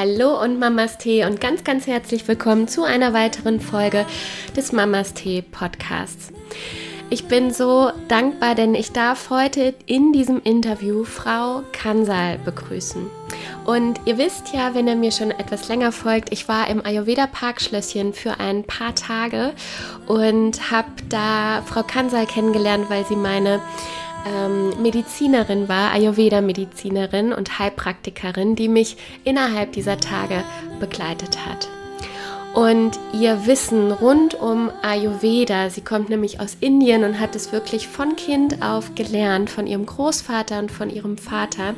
Hallo und Mamas Tee und ganz, ganz herzlich willkommen zu einer weiteren Folge des Mamas Tee Podcasts. Ich bin so dankbar, denn ich darf heute in diesem Interview Frau Kansal begrüßen. Und ihr wisst ja, wenn ihr mir schon etwas länger folgt, ich war im Ayurveda Parkschlösschen für ein paar Tage und habe da Frau Kansal kennengelernt, weil sie meine ähm, Medizinerin war, Ayurveda-Medizinerin und Heilpraktikerin, die mich innerhalb dieser Tage begleitet hat. Und ihr Wissen rund um Ayurveda, sie kommt nämlich aus Indien und hat es wirklich von Kind auf gelernt, von ihrem Großvater und von ihrem Vater,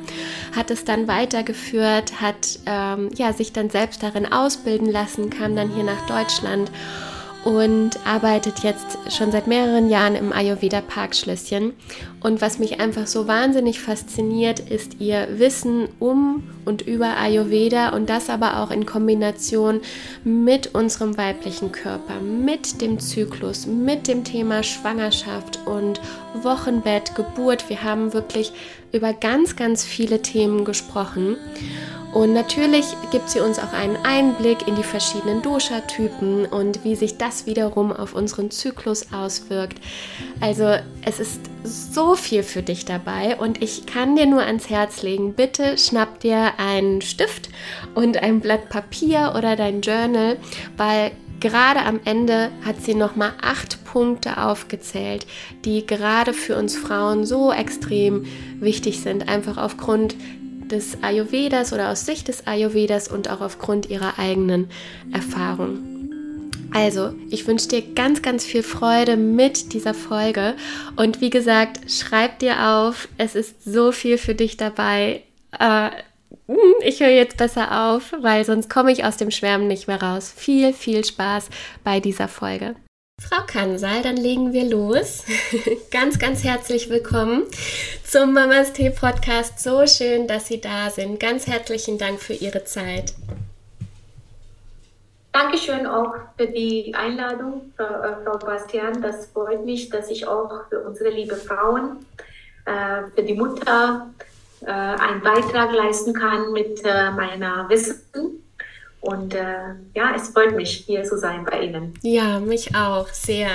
hat es dann weitergeführt, hat ähm, ja, sich dann selbst darin ausbilden lassen, kam dann hier nach Deutschland und arbeitet jetzt schon seit mehreren Jahren im Ayurveda Parkschlösschen. Und was mich einfach so wahnsinnig fasziniert, ist ihr Wissen um und über Ayurveda und das aber auch in Kombination mit unserem weiblichen Körper, mit dem Zyklus, mit dem Thema Schwangerschaft und Wochenbett, Geburt. Wir haben wirklich über ganz, ganz viele Themen gesprochen. Und natürlich gibt sie uns auch einen Einblick in die verschiedenen Dosha-Typen und wie sich das wiederum auf unseren Zyklus auswirkt. Also es ist so viel für dich dabei und ich kann dir nur ans Herz legen, bitte schnapp dir einen Stift und ein Blatt Papier oder dein Journal, weil gerade am Ende hat sie nochmal acht Punkte aufgezählt, die gerade für uns Frauen so extrem wichtig sind, einfach aufgrund des Ayurvedas oder aus Sicht des Ayurvedas und auch aufgrund ihrer eigenen Erfahrung. Also, ich wünsche dir ganz, ganz viel Freude mit dieser Folge. Und wie gesagt, schreib dir auf, es ist so viel für dich dabei. Äh, ich höre jetzt besser auf, weil sonst komme ich aus dem Schwärmen nicht mehr raus. Viel, viel Spaß bei dieser Folge. Frau Kansal, dann legen wir los. ganz, ganz herzlich willkommen zum Mamas Tee Podcast. So schön, dass Sie da sind. Ganz herzlichen Dank für Ihre Zeit. Dankeschön auch für die Einladung, Frau, äh, Bastian. Das freut mich, dass ich auch für unsere liebe Frauen, äh, für die Mutter äh, einen Beitrag leisten kann mit äh, meiner Wissen und äh, ja, es freut mich, hier zu sein bei Ihnen. Ja, mich auch sehr.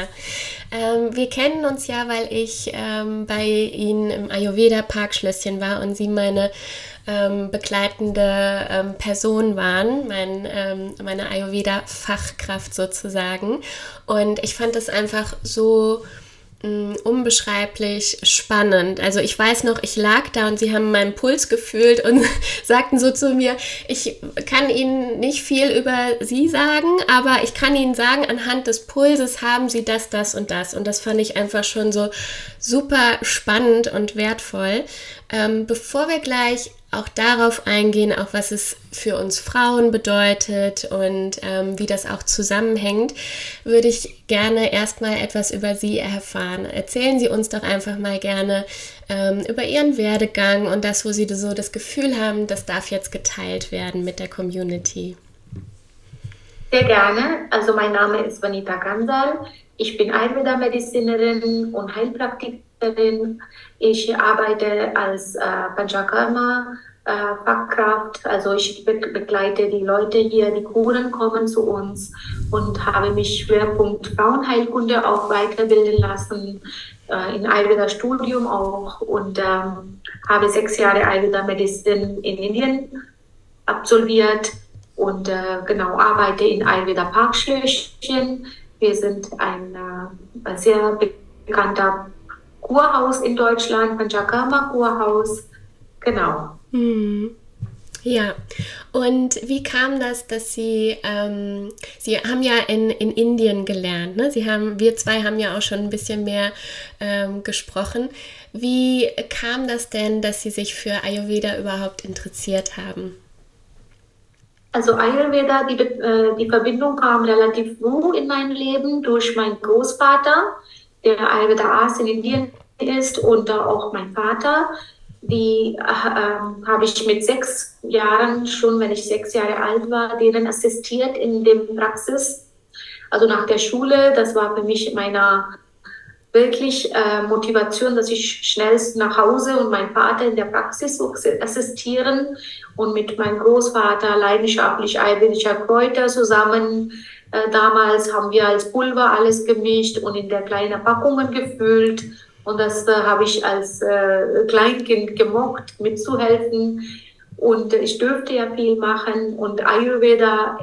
Ähm, wir kennen uns ja, weil ich ähm, bei Ihnen im Ayurveda Parkschlösschen war und Sie meine ähm, begleitende ähm, Person waren, mein, ähm, meine Ayurveda-Fachkraft sozusagen. Und ich fand es einfach so Mm, unbeschreiblich spannend. Also ich weiß noch, ich lag da und sie haben meinen Puls gefühlt und sagten so zu mir, ich kann Ihnen nicht viel über Sie sagen, aber ich kann Ihnen sagen, anhand des Pulses haben Sie das, das und das. Und das fand ich einfach schon so super spannend und wertvoll. Ähm, bevor wir gleich auch darauf eingehen, auch was es für uns Frauen bedeutet und ähm, wie das auch zusammenhängt, würde ich gerne erstmal etwas über Sie erfahren. Erzählen Sie uns doch einfach mal gerne ähm, über Ihren Werdegang und das, wo Sie so das Gefühl haben, das darf jetzt geteilt werden mit der Community. Sehr gerne. Also mein Name ist Vanita Kansal. Ich bin Ayurveda-Medizinerin und Heilpraktikerin. Ich arbeite als äh, Panchakarma äh, Fachkraft. Also ich be begleite die Leute hier, die Kuren kommen zu uns und habe mich Schwerpunkt Frauenheilkunde auch weiterbilden lassen, äh, in Ayurveda Studium auch und ähm, habe sechs Jahre Ayurveda Medicine in Indien absolviert und äh, genau arbeite in Ayurveda Parkschlösschen wir sind ein äh, sehr bekannter Kurhaus in Deutschland, Panchakarma Kurhaus. Genau. Hm. Ja, und wie kam das, dass Sie, ähm, Sie haben ja in, in Indien gelernt, ne? Sie haben, wir zwei haben ja auch schon ein bisschen mehr ähm, gesprochen. Wie kam das denn, dass Sie sich für Ayurveda überhaupt interessiert haben? Also Ayurveda, die, äh, die Verbindung kam relativ früh in mein Leben durch meinen Großvater, der Ayurveda Arzt in Indien ist und auch mein Vater. Die äh, habe ich mit sechs Jahren, schon wenn ich sechs Jahre alt war, denen assistiert in dem Praxis. Also nach der Schule, das war für mich meiner wirklich äh, Motivation, dass ich schnellst nach Hause und meinen Vater in der Praxis assistieren und mit meinem Großvater leidenschaftlich ayurvedischer Kräuter zusammen. Äh, damals haben wir als Pulver alles gemischt und in der kleinen Packungen gefüllt. Und das äh, habe ich als äh, Kleinkind gemocht, mitzuhelfen. Und ich dürfte ja viel machen. Und Ayurveda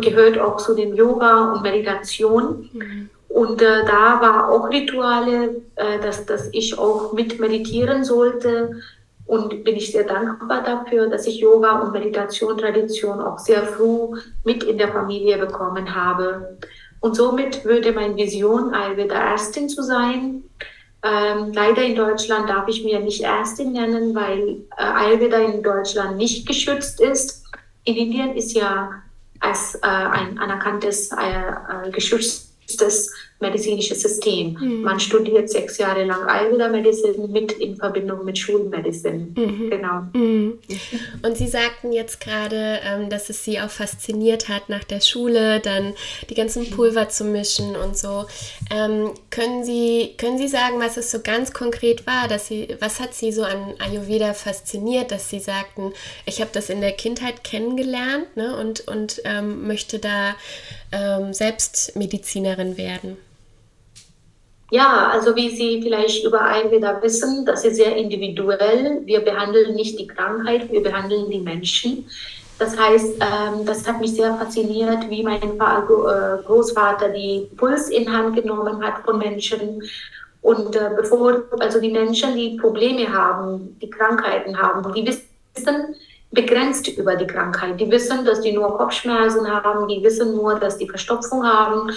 gehört auch zu dem Yoga und Meditation. Mhm. Und äh, da war auch Rituale, äh, dass, dass ich auch mit meditieren sollte. Und bin ich sehr dankbar dafür, dass ich Yoga und Meditation, Tradition auch sehr früh mit in der Familie bekommen habe. Und somit würde meine Vision, Ayurveda Ärztin zu sein. Ähm, leider in Deutschland darf ich mir nicht Ärztin nennen, weil äh, Ayurveda in Deutschland nicht geschützt ist. In Indien ist ja als äh, ein anerkanntes äh, äh geschütztes medizinische System. Mhm. Man studiert sechs Jahre lang Ayurveda Medizin mit in Verbindung mit Schulmedizin. Mhm. Genau. Mhm. Und Sie sagten jetzt gerade, ähm, dass es Sie auch fasziniert hat, nach der Schule dann die ganzen Pulver zu mischen und so. Ähm, können Sie können Sie sagen, was es so ganz konkret war, dass Sie, was hat Sie so an Ayurveda fasziniert, dass Sie sagten, ich habe das in der Kindheit kennengelernt ne, und und ähm, möchte da ähm, selbst Medizinerin werden? Ja, also wie Sie vielleicht über Ayurveda wissen, das ist sehr individuell. Wir behandeln nicht die Krankheit, wir behandeln die Menschen. Das heißt, ähm, das hat mich sehr fasziniert, wie mein äh, Großvater die Puls in Hand genommen hat von Menschen. Und äh, bevor, also die Menschen, die Probleme haben, die Krankheiten haben, die wissen begrenzt über die Krankheit. Die wissen, dass die nur Kopfschmerzen haben, die wissen nur, dass die Verstopfung haben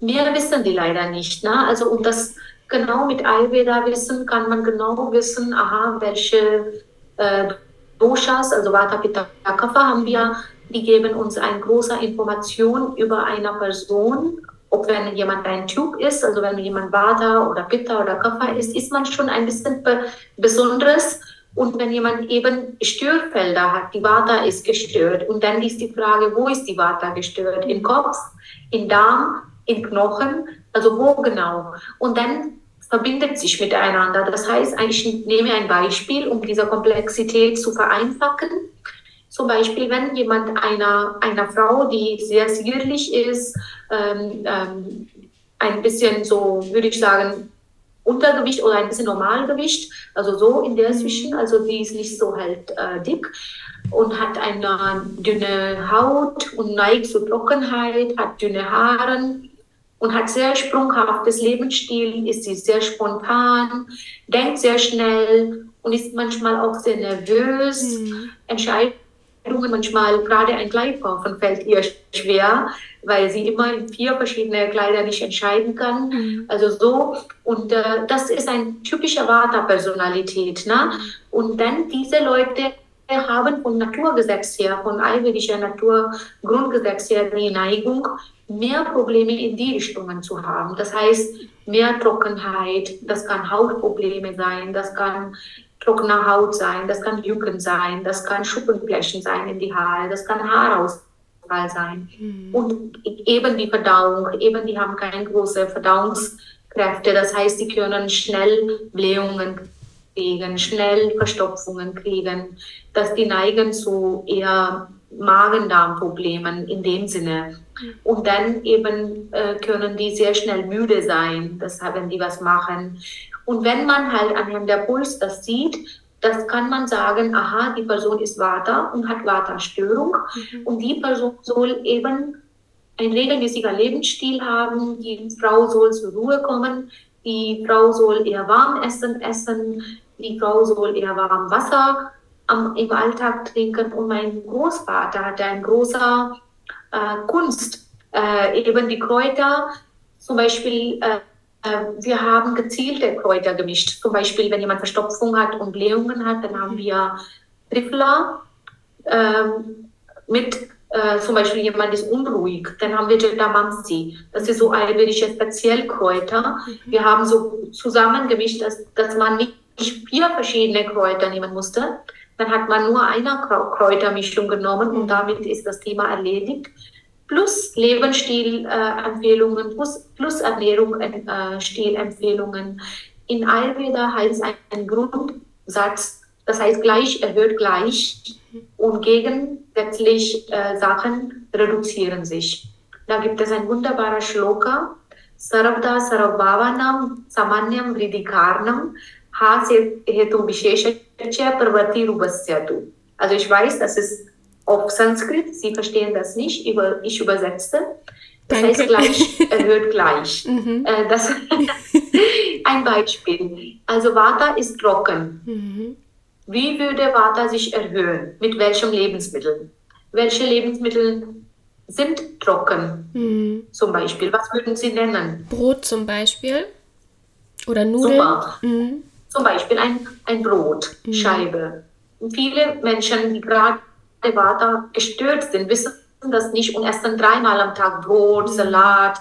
Mehr wissen die leider nicht. Ne? Also um das genau mit Ayurveda wissen, kann man genau wissen, aha, welche äh, Doshas, also Vata, Pitta, Kapha haben wir, die geben uns eine große Information über eine Person, ob wenn jemand ein Typ ist, also wenn jemand Vata oder Pitta oder Kapha ist, ist man schon ein bisschen be Besonderes. Und wenn jemand eben Störfelder hat, die Vata ist gestört, und dann ist die Frage, wo ist die Vata gestört? Im Kopf, im Darm in Knochen, also wo genau. Und dann verbindet sich miteinander. Das heißt, ich nehme ein Beispiel, um diese Komplexität zu vereinfachen. Zum Beispiel, wenn jemand einer, einer Frau, die sehr zierlich ist, ähm, ähm, ein bisschen so, würde ich sagen, Untergewicht oder ein bisschen Normalgewicht, also so in der Zwischen, also die ist nicht so halt äh, dick und hat eine dünne Haut und neigt zu Trockenheit, hat dünne Haare, und hat sehr sprunghaftes Lebensstil, ist sie sehr spontan, denkt sehr schnell und ist manchmal auch sehr nervös. Mhm. Entscheidungen manchmal, gerade ein Kleid kaufen, fällt ihr schwer, weil sie immer in vier verschiedene Kleider nicht entscheiden kann. Mhm. Also so. Und äh, das ist ein typischer Vata-Personalität. Ne? Und dann diese Leute haben von Naturgesetz her, von ayurvedischer Naturgrundgesetz her die Neigung, mehr Probleme in die Richtungen zu haben. Das heißt, mehr Trockenheit, das kann Hautprobleme sein, das kann trockene Haut sein, das kann Jucken sein, das kann Schuppenflächen sein in die Haare, das kann Haarausfall sein. Mhm. Und eben die Verdauung, eben die haben keine große Verdauungskräfte, das heißt, die können schnell Blähungen kriegen, schnell Verstopfungen kriegen, dass die neigen zu eher Magen-Darm-Problemen in dem Sinne. Und dann eben äh, können die sehr schnell müde sein, das, wenn die was machen. Und wenn man halt anhand der Puls das sieht, das kann man sagen, aha, die Person ist Vata und hat Vata-Störung. Mhm. Und die Person soll eben ein regelmäßiger Lebensstil haben. Die Frau soll zur Ruhe kommen. Die Frau soll eher warm essen, essen. Die Frau soll eher warm Wasser am, im Alltag trinken. Und mein Großvater hatte ein großer äh, Kunst, äh, eben die Kräuter, zum Beispiel, äh, wir haben gezielte Kräuter gemischt. Zum Beispiel, wenn jemand Verstopfung hat und Blähungen hat, dann haben wir Trifla ähm, mit äh, zum Beispiel jemand ist unruhig, dann haben wir Jetamansi. Das ist so ayurvedische Speziellkräuter. Mhm. Wir haben so zusammengemischt, dass, dass man nicht vier verschiedene Kräuter nehmen musste, dann hat man nur eine Kräutermischung genommen und damit ist das Thema erledigt. Plus Lebensstilempfehlungen, plus, plus Ernährungsstilempfehlungen. In Ayurveda heißt ein Grundsatz, das heißt gleich erhöht gleich und gegensätzlich äh, Sachen reduzieren sich. Da gibt es ein wunderbarer Shloka, Sarvda Sarvbhavanam Samanyam Vridikarnam Hasya Hetu Visheshacha Parvati Rubasyatu. Also ich weiß, das ist auf Sanskrit, Sie verstehen das nicht, ich übersetze. Das Danke. heißt gleich erhöht gleich. Mhm. Äh, das ein Beispiel. Also Vata ist trocken. Mhm. Wie würde Vata sich erhöhen? Mit welchem Lebensmittel? Welche Lebensmittel sind trocken? Mhm. Zum Beispiel. Was würden Sie nennen? Brot zum Beispiel. Oder Nudeln. Super. Mhm. Zum Beispiel ein, ein Brot, mhm. Scheibe. Viele Menschen, die gerade Vata gestört sind, wissen das nicht und essen dreimal am Tag Brot, mhm. Salat,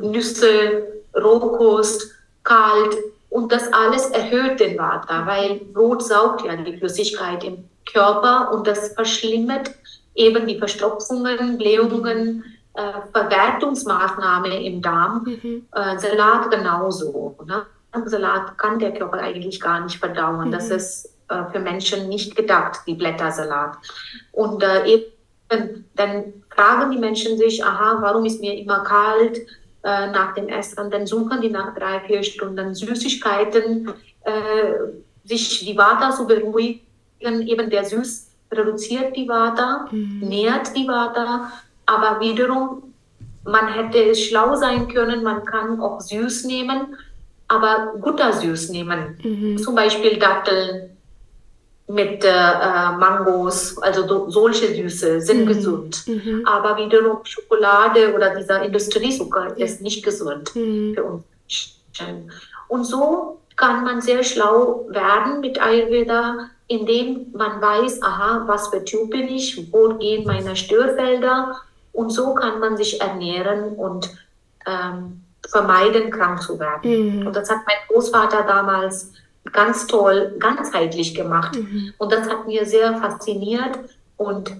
Nüsse, Rohkost, kalt. Und das alles erhöht den Vata, weil Brot saugt ja die Flüssigkeit im Körper und das verschlimmert eben die Verstopfungen, Blähungen, äh, Verwertungsmaßnahmen im Darm. Mhm. Äh, Salat genauso. Ne? Salat kann der Körper eigentlich gar nicht verdauen. Mhm. Das ist äh, für Menschen nicht gedacht, die Blättersalat. Und äh, eben dann fragen die Menschen sich, aha, warum ist mir immer kalt äh, nach dem Essen? Dann suchen die nach drei, vier Stunden Süßigkeiten, äh, sich die Vata zu beruhigen. Eben der Süß reduziert die Vata, mhm. nährt die Vata, aber wiederum, man hätte schlau sein können, man kann auch süß nehmen, aber guter süß nehmen. Mhm. Zum Beispiel Datteln, mit äh, Mangos, also solche Süße sind mhm. gesund. Mhm. Aber wiederum Schokolade oder dieser Industriezucker ja. ist nicht gesund mhm. für uns. Und so kann man sehr schlau werden mit Ayurveda, indem man weiß, aha, was für Typ bin ich, wo gehen meine Störfelder. Und so kann man sich ernähren und ähm, vermeiden, krank zu werden. Mhm. Und das hat mein Großvater damals ganz toll, ganzheitlich gemacht. Mhm. Und das hat mir sehr fasziniert und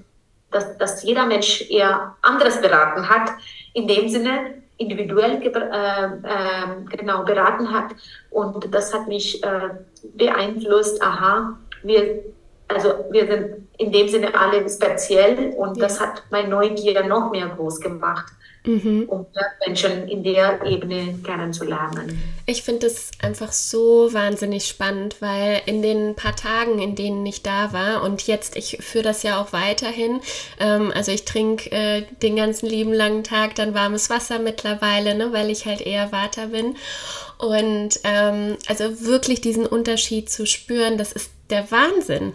dass, dass jeder Mensch eher anderes beraten hat, in dem Sinne individuell äh, äh, genau beraten hat. Und das hat mich äh, beeinflusst, aha, wir, also wir sind in dem Sinne alle speziell und ja. das hat mein Neugier noch mehr groß gemacht mhm. um Menschen in der Ebene kennenzulernen. Ich finde es einfach so wahnsinnig spannend, weil in den paar Tagen, in denen ich da war und jetzt, ich führe das ja auch weiterhin, ähm, also ich trinke äh, den ganzen lieben langen Tag dann warmes Wasser mittlerweile, ne, weil ich halt eher Water bin. Und ähm, also wirklich diesen Unterschied zu spüren, das ist der Wahnsinn.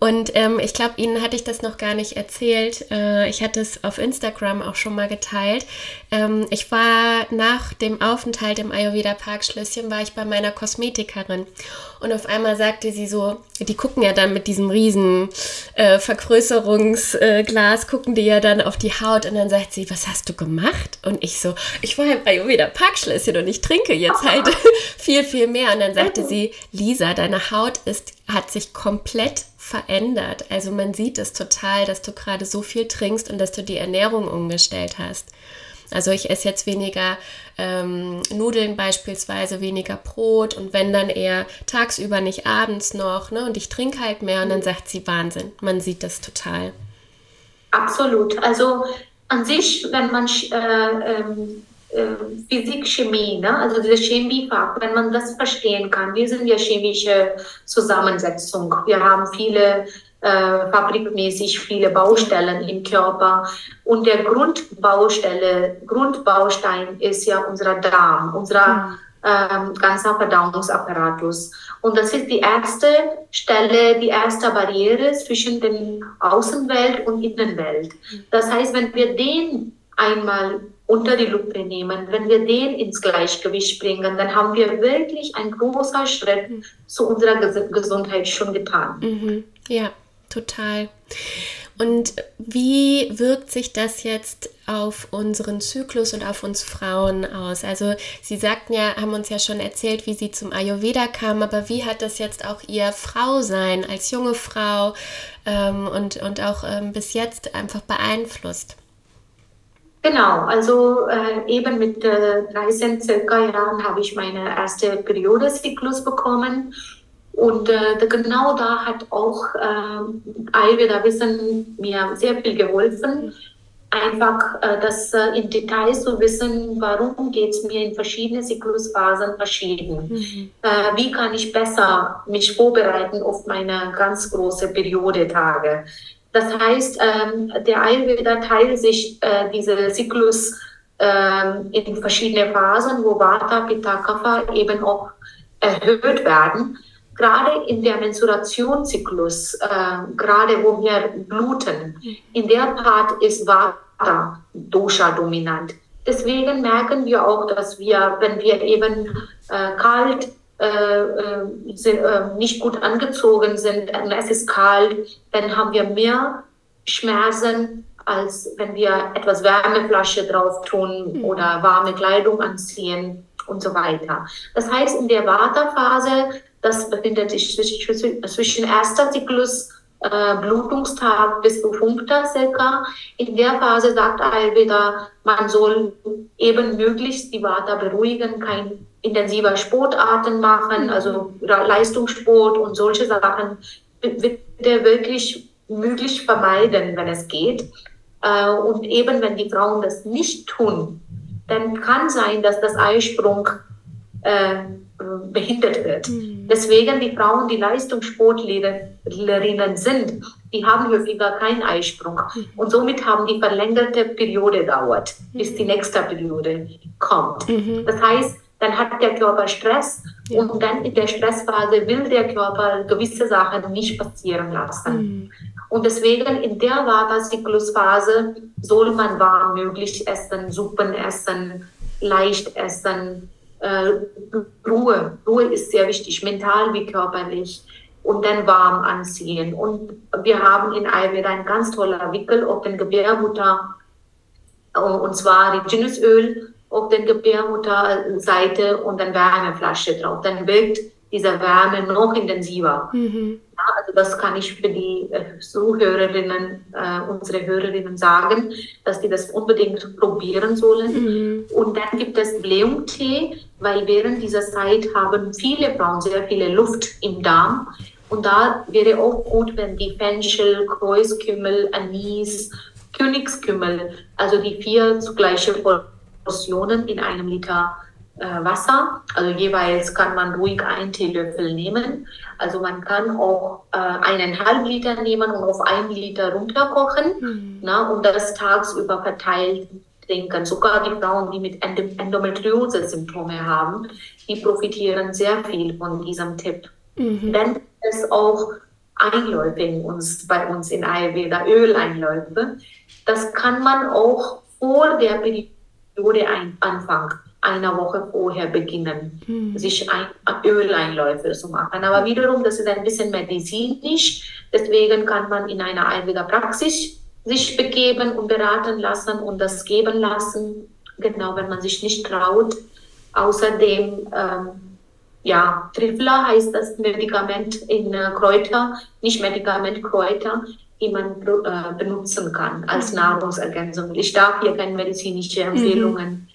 Und ähm, ich glaube, Ihnen hatte ich das noch gar nicht erzählt. Äh, ich hatte es auf Instagram auch schon mal geteilt. Ähm, ich war nach dem Aufenthalt im Ayurveda Parkschlösschen, war ich bei meiner Kosmetikerin. Und auf einmal sagte sie so, die gucken ja dann mit diesem riesen äh, Vergrößerungsglas, äh, gucken die ja dann auf die Haut. Und dann sagt sie, was hast du gemacht? Und ich so, ich war im Ayurveda Parkschlösschen und ich trinke jetzt halt viel, viel mehr. Und dann sagte sie, Lisa, deine Haut ist, hat sich komplett verändert. Also man sieht es total, dass du gerade so viel trinkst und dass du die Ernährung umgestellt hast. Also ich esse jetzt weniger ähm, Nudeln beispielsweise, weniger Brot und wenn dann eher tagsüber, nicht abends noch. Ne? Und ich trinke halt mehr und dann sagt sie Wahnsinn. Man sieht das total. Absolut. Also an sich, wenn man äh, ähm, äh, Physik, Chemie, ne? also diese Chemiefach, wenn man das verstehen kann. Wir sind ja chemische Zusammensetzung. Wir haben viele äh, fabrikmäßig viele Baustellen im Körper. Und der Grundbaustelle, Grundbaustein ist ja unser Darm, unser ähm, ganzer Verdauungsapparatus. Und das ist die erste Stelle, die erste Barriere zwischen der Außenwelt und Innenwelt. Das heißt, wenn wir den einmal unter die Lupe nehmen, wenn wir den ins Gleichgewicht bringen, dann haben wir wirklich einen großen Schritt mhm. zu unserer Gesundheit schon getan. Mhm. Ja, total. Und wie wirkt sich das jetzt auf unseren Zyklus und auf uns Frauen aus? Also Sie sagten ja, haben uns ja schon erzählt, wie Sie zum Ayurveda kamen, aber wie hat das jetzt auch Ihr Frausein als junge Frau ähm, und, und auch ähm, bis jetzt einfach beeinflusst? Genau, also äh, eben mit äh, 13 circa Jahren habe ich meine erste Periodenzyklus bekommen. Und äh, genau da hat auch äh, Ayurveda Wissen mir sehr viel geholfen. Einfach äh, das äh, in Details zu wissen, warum geht es mir in verschiedenen Zyklusphasen verschieden. Mhm. Äh, wie kann ich besser mich vorbereiten auf meine ganz große Periodetage. Das heißt, ähm, der Ayurveda teilt sich äh, diese Zyklus ähm, in verschiedene Phasen, wo Vata, Pitta, Kapha eben auch erhöht werden. Gerade in der Menstruationszyklus, äh, gerade wo wir bluten, in der Part ist Vata Dosha dominant. Deswegen merken wir auch, dass wir, wenn wir eben äh, kalt äh, äh, sind, äh, nicht gut angezogen sind es ist kalt, dann haben wir mehr Schmerzen, als wenn wir etwas Wärmeflasche drauf tun mhm. oder warme Kleidung anziehen und so weiter. Das heißt, in der Vata-Phase, das befindet sich zwischen erster Zyklus äh, Blutungstag bis zu fünfter circa. In der Phase sagt Ayurveda, man soll eben möglichst die Vata beruhigen, kein intensiver Sportarten machen, mhm. also Leistungssport und solche Sachen er wirklich möglich vermeiden, wenn es geht. Äh, und eben wenn die Frauen das nicht tun, dann kann sein, dass das Eisprung äh, behindert wird. Mhm. Deswegen die Frauen, die Leistungssportlerinnen sind, die haben häufiger keinen Eisprung. Mhm. Und somit haben die verlängerte Periode dauert, bis die nächste Periode kommt. Mhm. Das heißt, dann hat der Körper Stress ja. und dann in der Stressphase will der Körper gewisse Sachen nicht passieren lassen. Mhm. Und deswegen in der Vata-Zyklusphase soll man warm möglich essen, Suppen essen, leicht essen, äh, Ruhe. Ruhe ist sehr wichtig, mental wie körperlich. Und dann warm anziehen. Und wir haben in Ayurveda ein ganz toller Wickel auf den Gebärmutter, äh, und zwar Reginusöl auf den Gebärmutterseite und dann Wärmeflasche drauf. Dann wirkt diese Wärme noch intensiver. Mhm. Ja, also das kann ich für die äh, Zuhörerinnen, äh, unsere Hörerinnen sagen, dass die das unbedingt probieren sollen. Mhm. Und dann gibt es Blähungtee, weil während dieser Zeit haben viele Frauen sehr viele Luft im Darm. Und da wäre auch gut, wenn die Fenchel, Kreuzkümmel, Anis, Königskümmel, also die vier zugleiche Portionen in einem Liter äh, Wasser. Also jeweils kann man ruhig einen Teelöffel nehmen. Also man kann auch äh, eineinhalb Liter nehmen und auf ein Liter runterkochen mhm. na, und das tagsüber verteilt trinken. Sogar die Frauen, die mit Endometriose-Symptome haben, die profitieren sehr viel von diesem Tipp. Mhm. Dann ist auch Einläufe in uns, bei uns in Ayurveda, Öleinläufe. Das kann man auch vor der Periode Anfang einer Woche vorher beginnen, hm. sich ein, Öleinläufe zu machen. Aber wiederum, das ist ein bisschen medizinisch, deswegen kann man in einer Ayurveda Praxis sich begeben und beraten lassen und das geben lassen, genau wenn man sich nicht traut. Außerdem, ähm, ja, Trifla heißt das Medikament in äh, Kräuter, nicht Medikament, Kräuter, die man äh, benutzen kann als mhm. Nahrungsergänzung. Ich darf hier keine medizinische mhm. Empfehlungen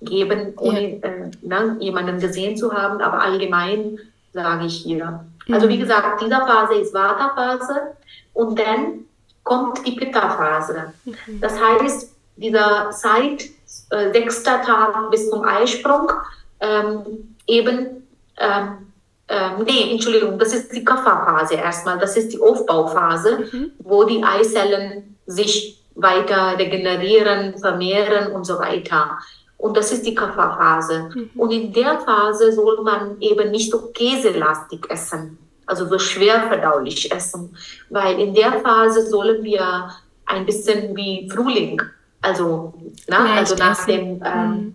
mhm. geben, ohne ja. äh, ne, jemanden gesehen zu haben, aber allgemein sage ich hier. Also wie mhm. gesagt, diese Phase ist Vata-Phase und dann kommt die Pitta-Phase. Mhm. Das heißt, dieser Zeit, äh, sechster Tag bis zum Eisprung, ähm, eben ähm, ähm, nee, Entschuldigung, das ist die Kapha-Phase erstmal. Das ist die Aufbauphase, mhm. wo die Eizellen sich weiter regenerieren, vermehren und so weiter. Und das ist die Kapha-Phase. Mhm. Und in der Phase soll man eben nicht so käselastig essen, also so schwer verdaulich essen, weil in der Phase sollen wir ein bisschen wie Frühling, also, na, also nach dem ähm,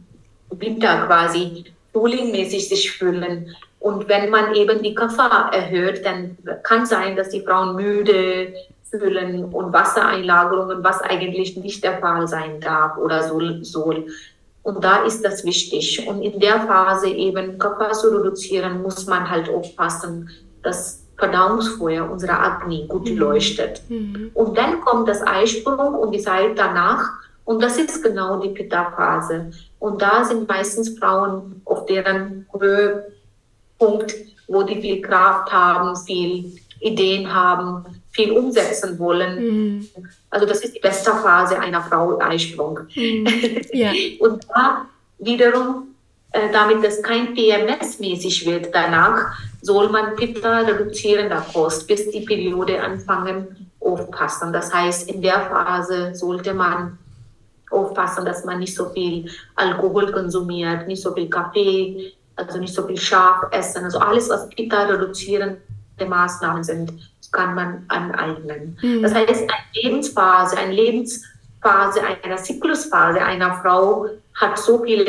mhm. Winter quasi, frühlingmäßig sich fühlen. Und wenn man eben die Gefahr erhöht, dann kann sein, dass die Frauen müde fühlen und Wassereinlagerungen, was eigentlich nicht der Fall sein darf oder soll. soll. Und da ist das wichtig. Und in der Phase eben Körper zu reduzieren, muss man halt aufpassen, dass Verdauungsfeuer unserer Agni gut mhm. leuchtet. Mhm. Und dann kommt das Eisprung und die Zeit danach Und das ist genau die Pitta-Phase. Und da sind meistens Frauen auf deren Höhepunkt, wo die viel Kraft haben, viel Ideen haben, viel umsetzen wollen. Mhm. Also das ist die beste Phase einer Frau Eisprung. Mhm. Ja. Und da wiederum, äh, damit das kein PMS-mäßig wird danach, soll man Pitta reduzierender Kost bis die Periode anfangen aufpassen. Das heißt, in der Phase sollte man aufpassen, dass man nicht so viel Alkohol konsumiert, nicht so viel Kaffee, also nicht so viel scharf essen. Also alles, was Pitta reduzierende Maßnahmen sind, kann man aneignen. Mhm. Das heißt, eine Lebensphase, eine Lebensphase einer Zyklusphase einer Frau hat so viele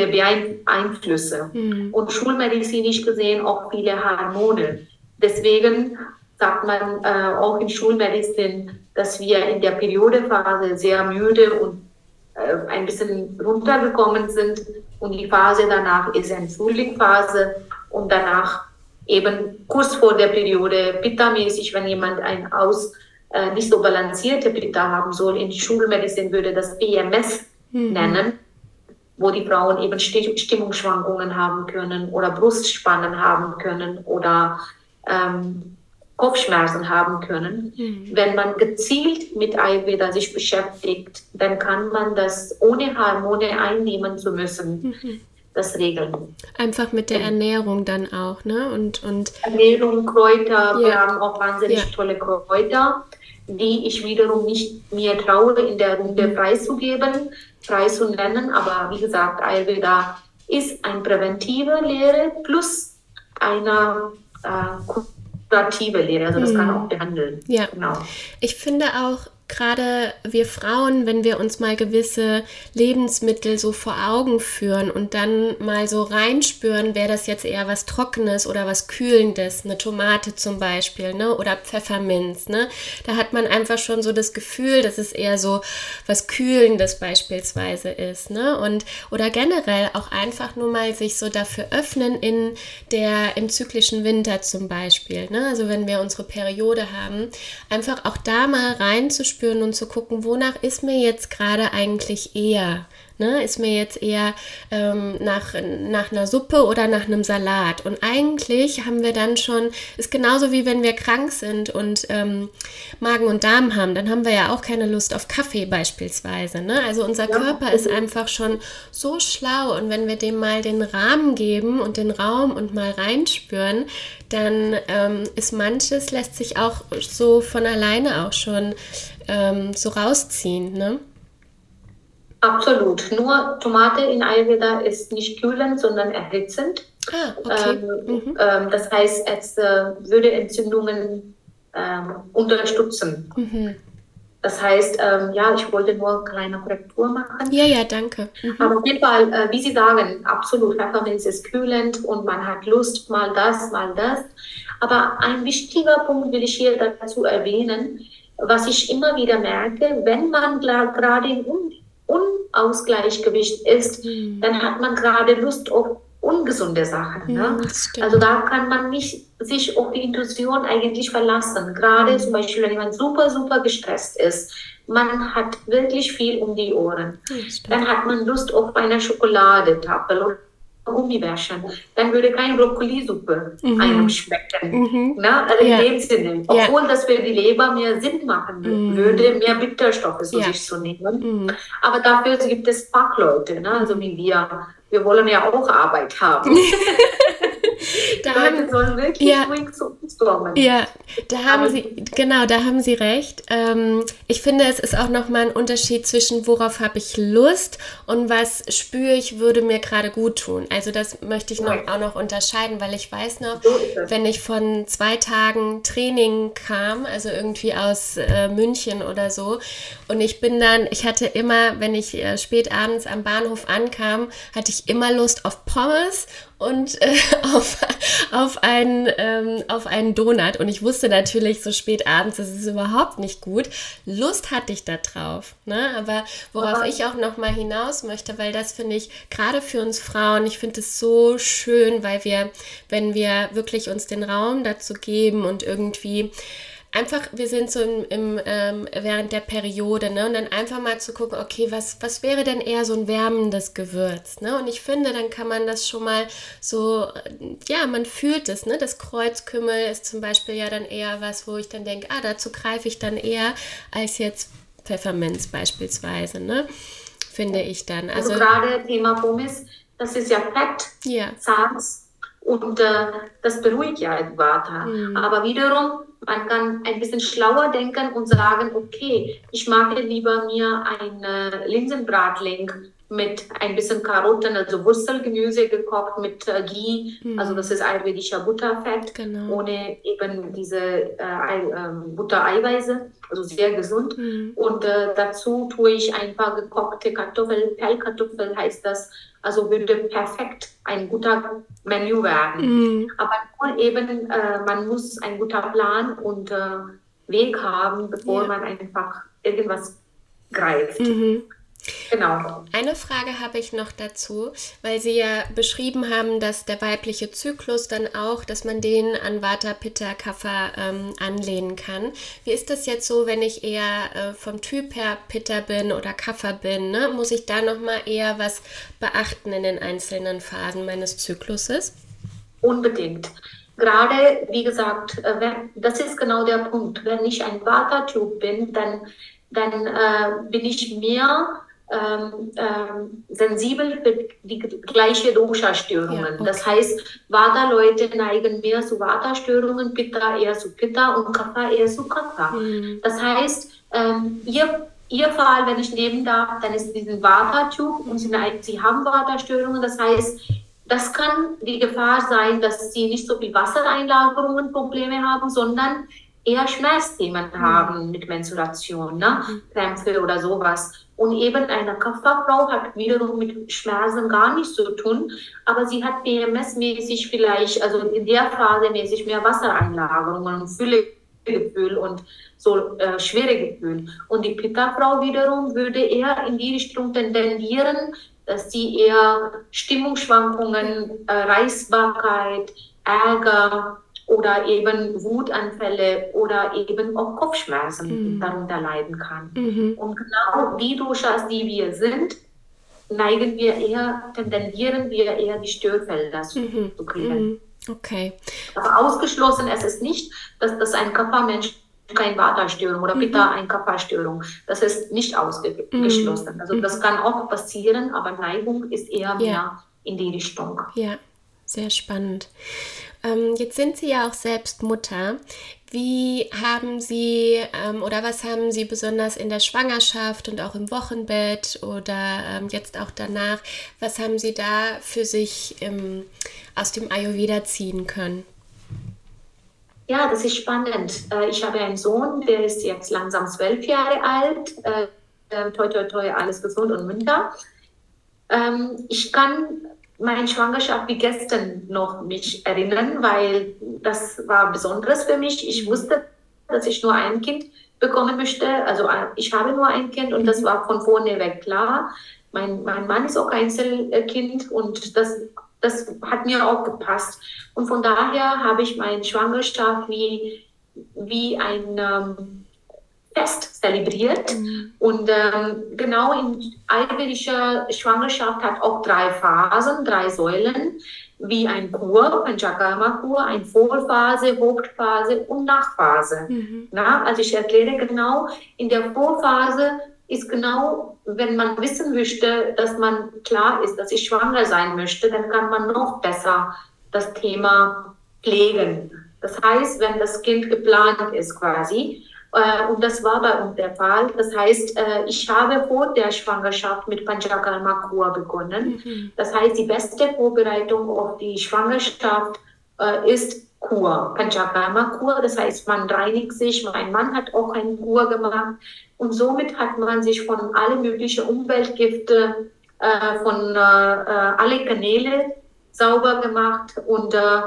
Einflüsse mhm. und schulmedizinisch gesehen auch viele Hormone. Deswegen sagt man äh, auch in Schulmedizin, dass wir in der Periodephase sehr müde und ein bisschen runtergekommen sind und die Phase danach ist eine Frühlingphase und danach eben kurz vor der Periode Pitta-mäßig, wenn jemand ein aus äh, nicht so balancierte Pitta haben soll, in Schulmedizin würde das PMS mhm. nennen, wo die Frauen eben Stimmungsschwankungen haben können oder Brustspannen haben können oder ähm, Kopfschmerzen haben können. Mhm. Wenn man gezielt mit Ayurveda sich beschäftigt, dann kann man das ohne Hormone einnehmen zu müssen. Mhm. Das regeln. Einfach mit der Ernährung dann auch, ne? Und, und Ernährung, Kräuter, ja. wir haben auch wahnsinnig ja. tolle Kräuter, die ich wiederum nicht mir traue, in der Runde mhm. preiszugeben, preiszunennen. Aber wie gesagt, Ayurveda ist eine präventive Lehre plus eine äh, kurative Lehre, also das mhm. kann auch behandeln. Ja, genau. Ich finde auch, gerade wir Frauen, wenn wir uns mal gewisse Lebensmittel so vor Augen führen und dann mal so reinspüren, wäre das jetzt eher was Trockenes oder was Kühlendes, eine Tomate zum Beispiel, ne? Oder Pfefferminz, ne? Da hat man einfach schon so das Gefühl, dass es eher so was Kühlendes beispielsweise ist, ne? Und oder generell auch einfach nur mal sich so dafür öffnen in der im zyklischen Winter zum Beispiel, ne? Also wenn wir unsere Periode haben, einfach auch da mal reinzuspüren reinzuspüren und zu gucken, wonach ist mir jetzt gerade eigentlich eher. Ne? Ist mir jetzt eher ähm, nach, nach einer Suppe oder nach einem Salat. Und eigentlich haben wir dann schon, ist genauso wie wenn wir krank sind und ähm, Magen und Darm haben, dann haben wir ja auch keine Lust auf Kaffee beispielsweise. Ne? Also unser ja. Körper ist einfach schon so schlau und wenn wir dem mal den Rahmen geben und den Raum und mal reinspüren, dann ähm, ist manches, lässt sich auch so von alleine auch schon ähm, so rausziehen. Ne? Absolut. Nur Tomate in Ayurveda ist nicht kühlend, sondern erhitzend. Ah, okay. Ähm, mhm. ähm, das heißt, es äh, würde Entzündungen ähm, unterstützen. Mhm. Das heißt, ähm, ja, ich wollte nur eine kleine Korrektur machen. Ja, ja, danke. Mhm. Aber auf jeden Fall, äh, wie Sie sagen, absolut, Pfefferminz ist kühlend und man hat Lust, mal das, mal das. Aber ein wichtiger Punkt will ich hier dazu erwähnen, was ich immer wieder merke, wenn man gerade im Unausgleichgewicht ist, mhm. dann hat man gerade Lust auf ungesunde Sachen. Ne? Ja, also da kann man nicht sich auf die Intuition eigentlich verlassen. Gerade mhm. zum Beispiel, wenn jemand super, super gestresst ist, man hat wirklich viel um die Ohren. Dann hat man Lust auf eine Schokoladetafel Gummibärchen, dann würde kein Brokkolisuppe mhm. einem schmecken. Mhm. Ne? Also ja. in dem Sinne. Obwohl ja. das für die Leber mehr Sinn machen mhm. würde, mehr Bitterstoffe zu ja. sich zu nehmen. Mhm. Aber dafür gibt es Fachleute, ne? also wie wir. Wir wollen ja auch Arbeit haben. da haben, sollen wirklich ja, ruhig zu uns kommen. Ja, da haben Sie, genau, da haben Sie recht. Ähm, ich finde, es ist auch nochmal ein Unterschied zwischen, worauf habe ich Lust und was spüre ich, würde mir gerade gut tun. Also das möchte ich noch, auch noch unterscheiden, weil ich weiß noch, so wenn ich von zwei Tagen Training kam, also irgendwie aus äh, München oder so, und ich bin dann, ich hatte immer, wenn ich äh, spät abends am Bahnhof ankam, hatte ich immer Lust auf Pommes und äh, auf, auf, einen, ähm, auf einen Donut. Und ich wusste natürlich so spät abends, das ist überhaupt nicht gut. Lust hatte ich da drauf. Ne? Aber worauf Aber ich auch noch mal hinaus möchte, weil das finde ich gerade für uns Frauen, ich finde es so schön, weil wir, wenn wir wirklich uns den Raum dazu geben und irgendwie einfach, wir sind so im, im ähm, während der Periode, ne? Und dann einfach mal zu gucken, okay, was, was wäre denn eher so ein wärmendes Gewürz, ne? Und ich finde, dann kann man das schon mal so, ja, man fühlt es, ne? Das Kreuzkümmel ist zum Beispiel ja dann eher was, wo ich dann denke, ah, dazu greife ich dann eher als jetzt Pfefferminz beispielsweise, ne? Finde ich dann. Also, also gerade Thema Pommes, das ist ja Fett, ja. Salz und äh, das beruhigt ja den Vata. Mhm. Aber wiederum, man kann ein bisschen schlauer denken und sagen, okay, ich mag lieber mir ein Linsenbratling mit ein bisschen Karotten, also Wurzelgemüse gekocht mit äh, Ghee, mhm. also das ist ayurvedischer Butterfett, genau. ohne eben diese äh, äh, Buttereiweiße, also sehr gesund. Mhm. Und äh, dazu tue ich einfach gekochte Kartoffeln, Pellkartoffeln heißt das, also würde perfekt ein guter Menü werden. Mhm. Aber nur eben, äh, man muss ein guter Plan und äh, Weg haben, bevor ja. man einfach irgendwas greift. Genau. Eine Frage habe ich noch dazu, weil Sie ja beschrieben haben, dass der weibliche Zyklus dann auch, dass man den an Vata, Pitta, Kapha ähm, anlehnen kann. Wie ist das jetzt so, wenn ich eher äh, vom Typ her Pitta bin oder Kapha bin? Ne? Muss ich da nochmal eher was beachten in den einzelnen Phasen meines Zykluses? Unbedingt. Gerade, wie gesagt, äh, das ist genau der Punkt. Wenn ich ein Vata-Typ bin, dann, dann äh, bin ich mehr ähm, ähm, sensibel für die gleiche Dosha-Störungen. Ja, okay. Das heißt, Vata-Leute neigen mehr zu Vata-Störungen, Pitta eher zu Pitta und Kapha eher zu Kapha. Mhm. Das heißt, ähm, ihr, ihr Fall, wenn ich nehmen darf, dann ist diesen Vata-Typ und sie, sie haben Vata-Störungen. Das heißt, das kann die Gefahr sein, dass sie nicht so viel Wassereinlagerungen Probleme haben, sondern eher Schmerzthemen mhm. haben mit Menstruation, ne? Mhm. Krämpfe oder sowas. Und eben eine Kapha-Frau hat wiederum mit Schmerzen gar nichts zu tun, aber sie hat PMS-mäßig vielleicht, also in der Phase mäßig mehr Wasseranlagerungen und Füllegefühl und so äh, schwere Gefühl. Und die Pitta-Frau wiederum würde eher in die Richtung tendieren, dass sie eher Stimmungsschwankungen, äh, Reißbarkeit, Ärger, oder eben Wutanfälle oder eben auch Kopfschmerzen mhm. darunter leiden kann. Mhm. Und genau die Doshas, die wir sind, neigen wir eher, tendieren wir eher die Störfelder mhm. zu kriegen. Mhm. Okay. Aber ausgeschlossen ist es nicht, dass das ein Kappa-Mensch keine Vata-Störung oder Pitta mhm. eine Kappa-Störung. Das ist nicht ausgeschlossen. Mhm. Also das kann auch passieren, aber Neigung ist eher ja. mehr in die Richtung. Ja, sehr spannend. Ähm, jetzt sind Sie ja auch selbst Mutter. Wie haben Sie ähm, oder was haben Sie besonders in der Schwangerschaft und auch im Wochenbett oder ähm, jetzt auch danach, was haben Sie da für sich ähm, aus dem Ayurveda ziehen können? Ja, das ist spannend. Äh, ich habe einen Sohn, der ist jetzt langsam zwölf Jahre alt. Äh, äh, toi, toi, toi, alles gesund und munter. Ähm, ich kann meine Schwangerschaft wie gestern noch mich erinnern, weil das war Besonderes für mich. Ich wusste, dass ich nur ein Kind bekommen möchte. Also äh, ich habe nur ein Kind und das mhm. war von vorne weg klar. Mein, mein Mann ist auch Einzelkind und das, das hat mir auch gepasst. Und von daher habe ich meine Schwangerschaft wie, wie ein ähm, Fest zelebriert. Mhm. Und ähm, genau in ayurvedischer Schwangerschaft hat auch drei Phasen, drei Säulen, wie ein Kur, ein Jakarma-Kur, eine Vorphase, Hauptphase und Nachphase. Mhm. Na, also ich erkläre genau, in der Vorphase ist genau, wenn man wissen möchte, dass man klar ist, dass ich schwanger sein möchte, dann kann man noch besser das Thema pflegen. Das heißt, wenn das Kind geplant ist quasi, und das war bei uns der Fall. Das heißt, äh, ich habe vor der Schwangerschaft mit Panchakarma Kur begonnen. Mhm. Das heißt, die beste Vorbereitung auf die Schwangerschaft äh, ist Kur, Panchakarma Kur. Das heißt, man reinigt sich. Mein Mann hat auch eine Kur gemacht. Und somit hat man sich von alle möglichen Umweltgifte, von alle Kanäle sauber gemacht und äh,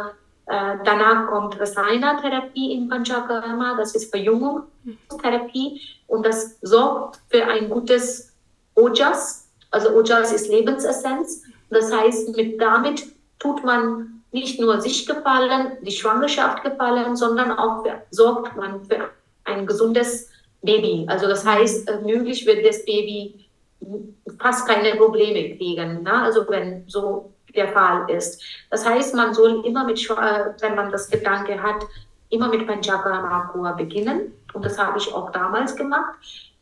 danach kommt Rasayana-Therapie in Panchakarma, das ist Verjüngungstherapie und das sorgt für ein gutes Ojas. Also Ojas ist Lebensessenz. Das heißt, mit damit tut man nicht nur sich gefallen, die Schwangerschaft gefallen, sondern auch für, sorgt man für ein gesundes Baby. Also das heißt, äh, möglich wird das Baby fast keine Probleme kriegen. Ne? Also wenn so der Fall ist. Das heißt, man soll immer mit, äh, wenn man das Gedanke hat, immer mit Panchakarma beginnen. Und das habe ich auch damals gemacht.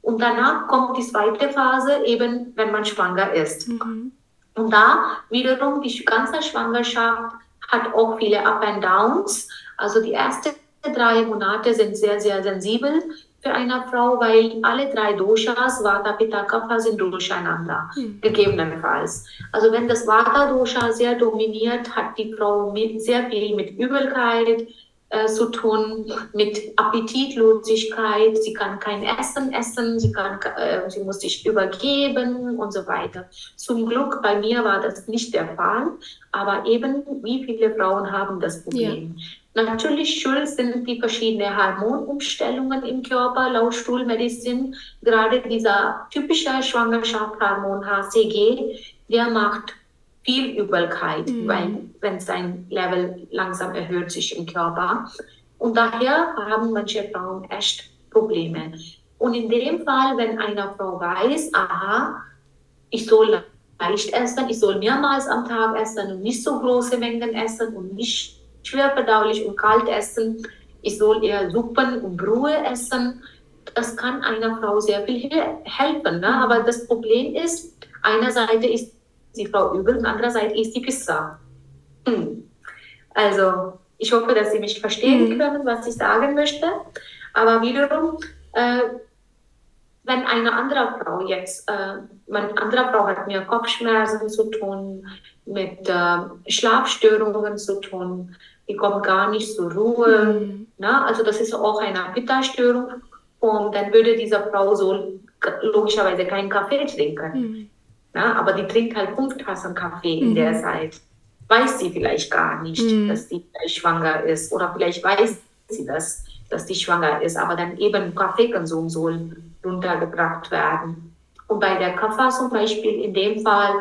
Und danach kommt die zweite Phase, eben wenn man schwanger ist. Mhm. Und da wiederum die ganze Schwangerschaft hat auch viele Up and Downs. Also die ersten drei Monate sind sehr, sehr sensibel für eine Frau, weil alle drei Doshas, Vata, Pitta, Kapha, sind durcheinander, mhm. gegebenenfalls. Also wenn das Vata-Dosha sehr dominiert, hat die Frau sehr viel mit Übelkeit, äh, zu tun mit Appetitlosigkeit. Sie kann kein Essen essen, sie, kann, äh, sie muss sich übergeben und so weiter. Zum Glück bei mir war das nicht der Fall, aber eben wie viele Frauen haben das Problem. Ja. Natürlich schuld sind die verschiedenen Hormonumstellungen im Körper laut Stuhlmedizin. Gerade dieser typische Schwangerschaftshormon HCG, der macht viel Übelkeit, mhm. weil, wenn sein Level langsam erhöht sich im Körper. Und daher haben manche Frauen echt Probleme. Und in dem Fall, wenn eine Frau weiß, aha, ich soll leicht essen, ich soll mehrmals am Tag essen und nicht so große Mengen essen und nicht schwerverdaulich und kalt essen, ich soll eher Suppen und Brühe essen, das kann einer Frau sehr viel helfen. Ne? Aber das Problem ist, einerseits ist die Frau übel und andererseits ist die Pizza. Hm. Also ich hoffe, dass Sie mich verstehen mhm. können, was ich sagen möchte. Aber wiederum, äh, wenn eine andere Frau jetzt, äh, eine andere Frau hat mir Kopfschmerzen zu tun, mit äh, Schlafstörungen zu tun, die kommt gar nicht zur Ruhe. Mhm. Na? Also das ist auch eine Pitta-Störung. Und dann würde diese Frau so logischerweise keinen Kaffee trinken. Mhm. Ja, aber die trinkt halt fünf Tassen Kaffee in der mhm. Zeit. Weiß sie vielleicht gar nicht, mhm. dass sie schwanger ist. Oder vielleicht weiß sie das, dass die schwanger ist. Aber dann eben Kaffeekonsum soll runtergebracht werden. Und bei der Kaffa zum Beispiel, in dem Fall,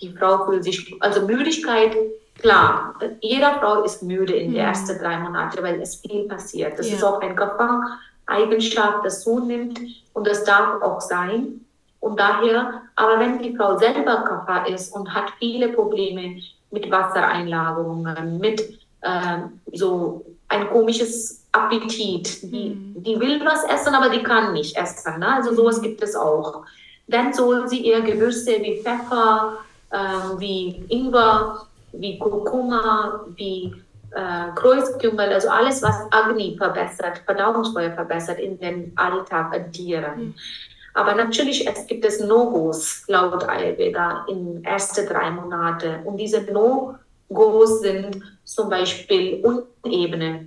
die Frau fühlt sich, also Müdigkeit, klar, jeder Frau ist müde in mhm. den ersten drei Monaten, weil es viel passiert. Das ja. ist auch ein Kaffa-Eigenschaft, das zunimmt und das darf auch sein. Und daher, aber wenn die Frau selber Kappa ist und hat viele Probleme mit Wassereinlagerungen, mit äh, so ein komisches Appetit, die, mhm. die will was essen, aber die kann nicht essen. Ne? Also sowas gibt es auch. Dann soll sie eher Gewürze wie Pfeffer, äh, wie Ingwer, wie Kurkuma, wie äh, Kreuzkümmel, also alles, was Agni verbessert, Verdauungsfeuer verbessert, in den Alltag addieren. Mhm. Aber natürlich es gibt es No-Gos laut Ayurveda in ersten drei Monate. Und diese No-Gos sind zum Beispiel unebene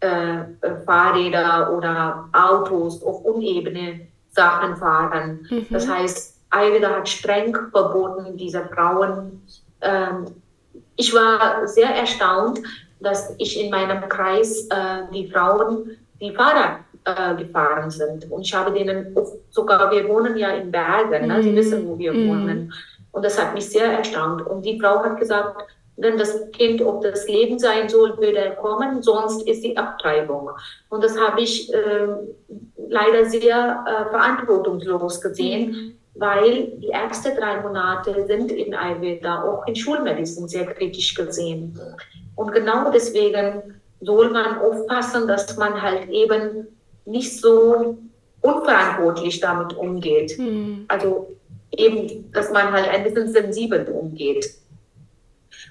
äh, Fahrräder oder Autos auf unebene Sachen fahren. Mhm. Das heißt, Ayurveda hat streng verboten, diese Frauen. Ähm, ich war sehr erstaunt, dass ich in meinem Kreis äh, die Frauen, die Fahrrad äh, gefahren sind. Und ich habe denen sogar, wir wohnen ja in Bergen, ne? sie wissen, wo wir mm. wohnen. Und das hat mich sehr erstaunt. Und die Frau hat gesagt, wenn das Kind, ob das Leben sein soll, würde er kommen, sonst ist die Abtreibung. Und das habe ich äh, leider sehr äh, verantwortungslos gesehen, mhm. Weil die ersten drei Monate sind in Ayurveda, auch in Schulmedizin, sehr kritisch gesehen. Und genau deswegen soll man aufpassen, dass man halt eben nicht so unverantwortlich damit umgeht. Mhm. Also eben, dass man halt ein bisschen sensibel umgeht.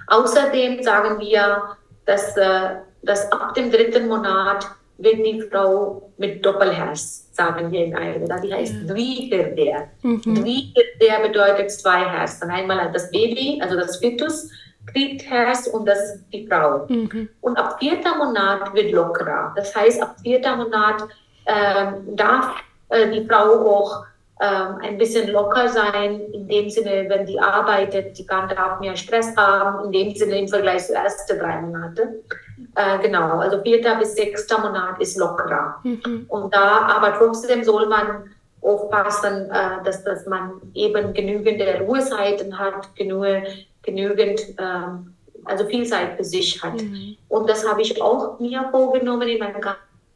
Außerdem sagen wir, dass, äh, dass ab dem dritten Monat wird die Frau mit Doppelherz, sagen wir in Ayurveda, die heißt ja. Dvihirder. Mhm. Dvihirder bedeutet zwei Herzen. Einmal das Baby, also das Fetus, kriegt Herz und das die Frau. Mhm. Und ab vierter Monat wird lockerer. Das heißt, ab vierter Monat ähm, darf äh, die Frau auch ähm, ein bisschen locker sein, in dem Sinne, wenn die arbeitet, die kann da auch mehr Stress haben, in dem Sinne im Vergleich zu ersten drei Monate. Äh, genau, also vierter bis sechster Monat ist lockerer. Mhm. Und da, aber trotzdem soll man aufpassen, äh, dass, dass man eben genügend Ruhezeiten hat, genü genügend ähm, also viel Zeit für sich hat. Mhm. Und das habe ich auch mir vorgenommen in meiner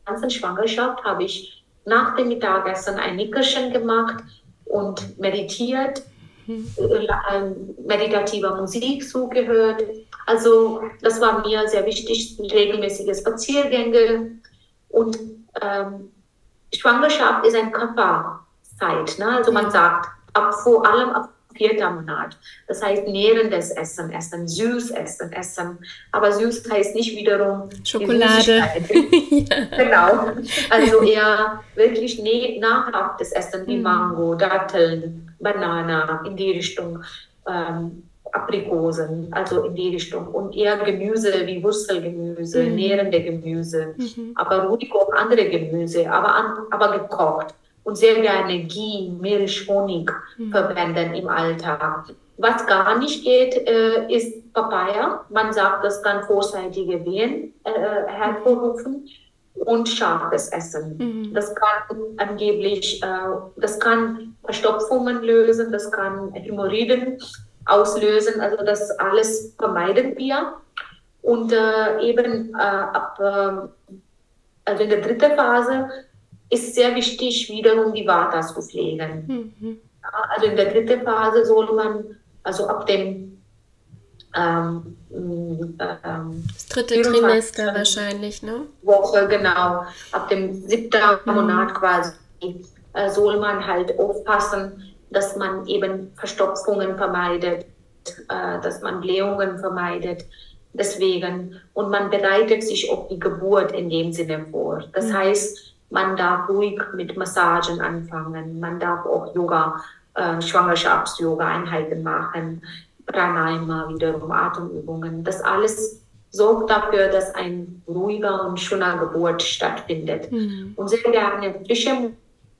ganzen Schwangerschaft, habe ich nach dem Mittagessen ein Nickerchen gemacht und meditiert, mhm. äh, meditativer Musik zugehört. Also das war mir sehr wichtig, regelmäßige Spaziergänge und ähm, Schwangerschaft ist ein Körperzeit. Ne? Also man sagt, ab vor allem ab vierter Monat. Das heißt nährendes Essen, Essen, süß Essen, Essen. Aber süß heißt nicht wiederum Schokolade. ja. Genau. Also eher wirklich nahrhaftes Essen wie mhm. Mango, Datteln, Banana in die Richtung. Ähm, Aprikosen, also in die Richtung. Und eher Gemüse wie Wurzelgemüse, mhm. nährende Gemüse, mhm. aber ruhig auch andere Gemüse, aber, an, aber gekocht und sehr gerne Ghee, Milch, Honig mhm. verwenden im Alltag. Was gar nicht geht, äh, ist Papaya. Man sagt, das kann vorzeitige Wehen äh, hervorrufen und scharfes Essen. Mhm. Das kann angeblich, äh, das kann Verstopfungen lösen, das kann Hämorrhoiden auslösen. Also das alles vermeiden wir. Und äh, eben äh, ab, äh, also in der dritten Phase ist sehr wichtig, wiederum die Vata zu pflegen. Mhm. Also in der dritten Phase soll man, also ab dem ähm, ähm, das dritte Trimester wahrscheinlich, ne? Woche, genau. Ab dem siebten mhm. Monat quasi äh, soll man halt aufpassen, dass man eben Verstopfungen vermeidet, äh, dass man Blähungen vermeidet. Deswegen, und man bereitet sich auf die Geburt in dem Sinne vor. Das mhm. heißt, man darf ruhig mit Massagen anfangen. Man darf auch Yoga, äh, Schwangerschafts-Yoga-Einheiten machen. Pranayama, wiederum Atemübungen. Das alles sorgt dafür, dass ein ruhiger und schöner Geburt stattfindet. Mhm. Und sehr gerne frische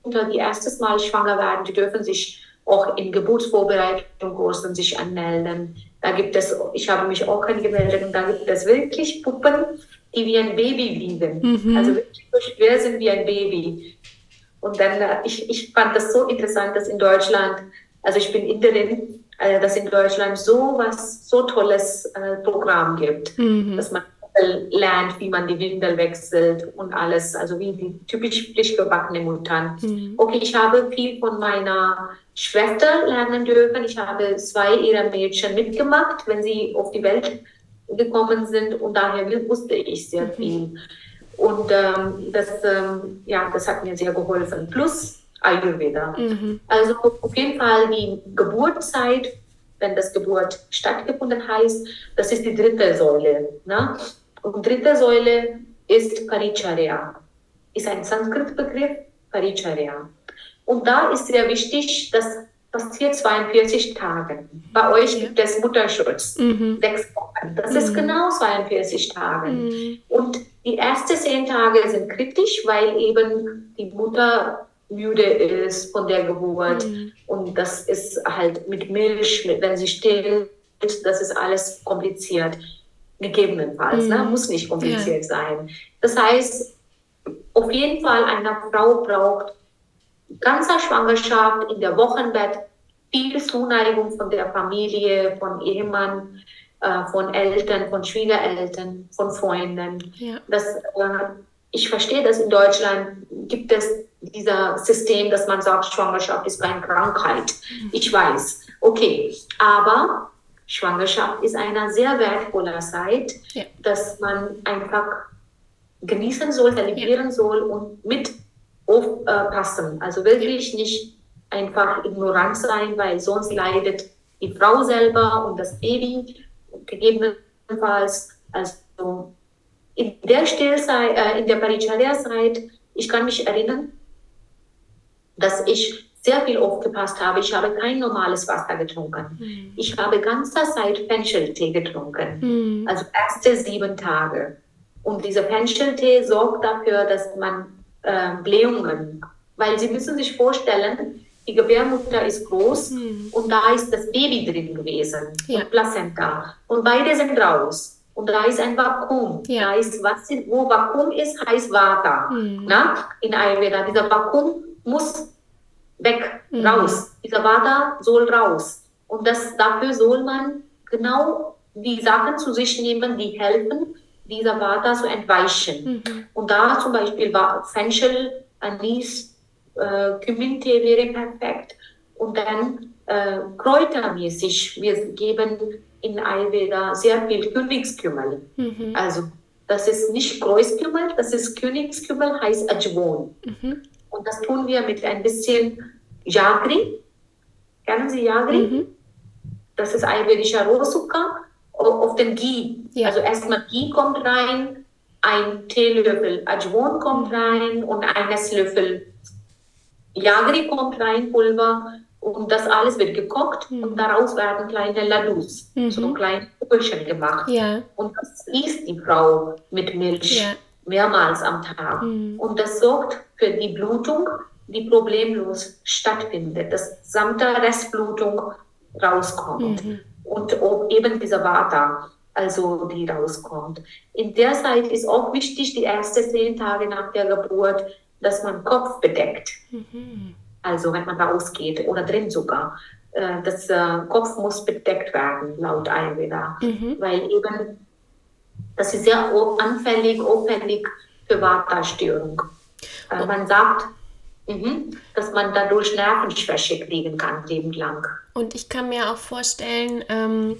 Mutter, die erstes Mal schwanger werden, die dürfen sich auch in Geburtsvorbereitungskursen sich anmelden. Da gibt es, ich habe mich auch angemeldet und da gibt es wirklich Puppen, die wie ein Baby wiegen. Mhm. Also wirklich so schwer sind wie ein Baby. Und dann, äh, ich, ich fand das so interessant, dass in Deutschland, also ich bin Inderin, äh, dass in Deutschland so was, so tolles äh, Programm gibt, mhm. dass man lernt, wie man die Windel wechselt und alles, also wie die typisch frisch gebackene Muttern. Mhm. Okay, ich habe viel von meiner Schwester lernen dürfen. Ich habe zwei ihrer Mädchen mitgemacht, wenn sie auf die Welt gekommen sind und daher wusste ich sehr mhm. viel. Und ähm, das, ähm, ja, das hat mir sehr geholfen. Plus Ayurveda. Mhm. Also auf jeden Fall die Geburtszeit, wenn das Geburt stattgefunden heißt, das ist die dritte Säule. Ne? Und dritte Säule ist Paricharya. Ist ein Sanskrit-Begriff, Paricharya. Und da ist sehr wichtig, dass passiert 42 Tage. Bei euch gibt es Mutterschutz, mhm. sechs Wochen. Das mhm. ist genau 42 Tage. Mhm. Und die ersten zehn Tage sind kritisch, weil eben die Mutter müde ist von der Geburt. Mhm. Und das ist halt mit Milch, wenn sie stillt, das ist alles kompliziert. Gegebenenfalls, ne? Mhm. muss nicht kompliziert ja. sein. Das heißt, auf jeden Fall eine Frau braucht ganzer Schwangerschaft, in der Wochenbett, viel Zuneigung von der Familie, von Ehemann, äh, von Eltern, von Schwiegereltern, von Freunden. Ja. Das, äh, ich verstehe, dass in Deutschland gibt es dieser System, dass man sagt, Schwangerschaft ist keine Krankheit. Mhm. Ich weiß. Okay. Aber Schwangerschaft ist eine sehr wertvolle Zeit, ja. dass man einfach genießen soll, zelebrieren ja. soll und mit aufpassen. Also wirklich nicht einfach ignorant sein, weil sonst leidet die Frau selber und das Baby gegebenenfalls. Also in der Stillzeit, äh, in der Paricharya-Zeit, ich kann mich erinnern, dass ich sehr viel aufgepasst habe. Ich habe kein normales Wasser getrunken. Mhm. Ich habe ganze Zeit Fencheltee getrunken. Mhm. Also erste sieben Tage. Und dieser Fencheltee sorgt dafür, dass man äh, Blähungen. Weil Sie müssen sich vorstellen, die Gebärmutter ist groß mhm. und da ist das Baby drin gewesen, ja. und Plazenta. Und beide sind raus. Und da ist ein Vakuum. Ja. Da ist, was, wo Vakuum ist, heißt Vata. Mhm. Na? In Ayurveda. Dieser Vakuum muss weg, mhm. raus. Dieser Vata soll raus. Und das, dafür soll man genau die Sachen zu sich nehmen, die helfen, dieser Vata zu entweichen. Mhm. Und da zum Beispiel war Fenchel, Anis, äh, Kümmintee wäre perfekt. Und dann äh, kräutermäßig, wir geben in Ayurveda sehr viel Königskümmel. Mhm. Also das ist nicht Kreuzkümmel, das ist Königskümmel, heißt Ajwon. Mhm. Und das tun wir mit ein bisschen Jagri. Kennen Sie Jagri? Mhm. Das ist ayurvedischer Rohzucker auf den Ghee. Ja. Also erstmal Ghee kommt rein, ein Teelöffel Ajwon kommt rein und ein Esslöffel Jagri kommt rein, Pulver. Und das alles wird gekocht mhm. und daraus werden kleine Ladus, mhm. so kleine Kugelchen gemacht. Ja. Und das isst die Frau mit Milch ja. Mehrmals am Tag. Mhm. Und das sorgt für die Blutung, die problemlos stattfindet, dass samt Restblutung rauskommt. Mhm. Und eben dieser Vata, also die rauskommt. In der Zeit ist auch wichtig, die ersten zehn Tage nach der Geburt, dass man Kopf bedeckt. Mhm. Also wenn man rausgeht oder drin sogar. Äh, das äh, Kopf muss bedeckt werden, laut Ayurveda. Mhm. Weil eben, das ist sehr anfällig, auffällig für Vata-Störung. Äh. Man sagt, Mhm. dass man dadurch Nervenschwäche kriegen kann, lebenslang. Und ich kann mir auch vorstellen, ähm,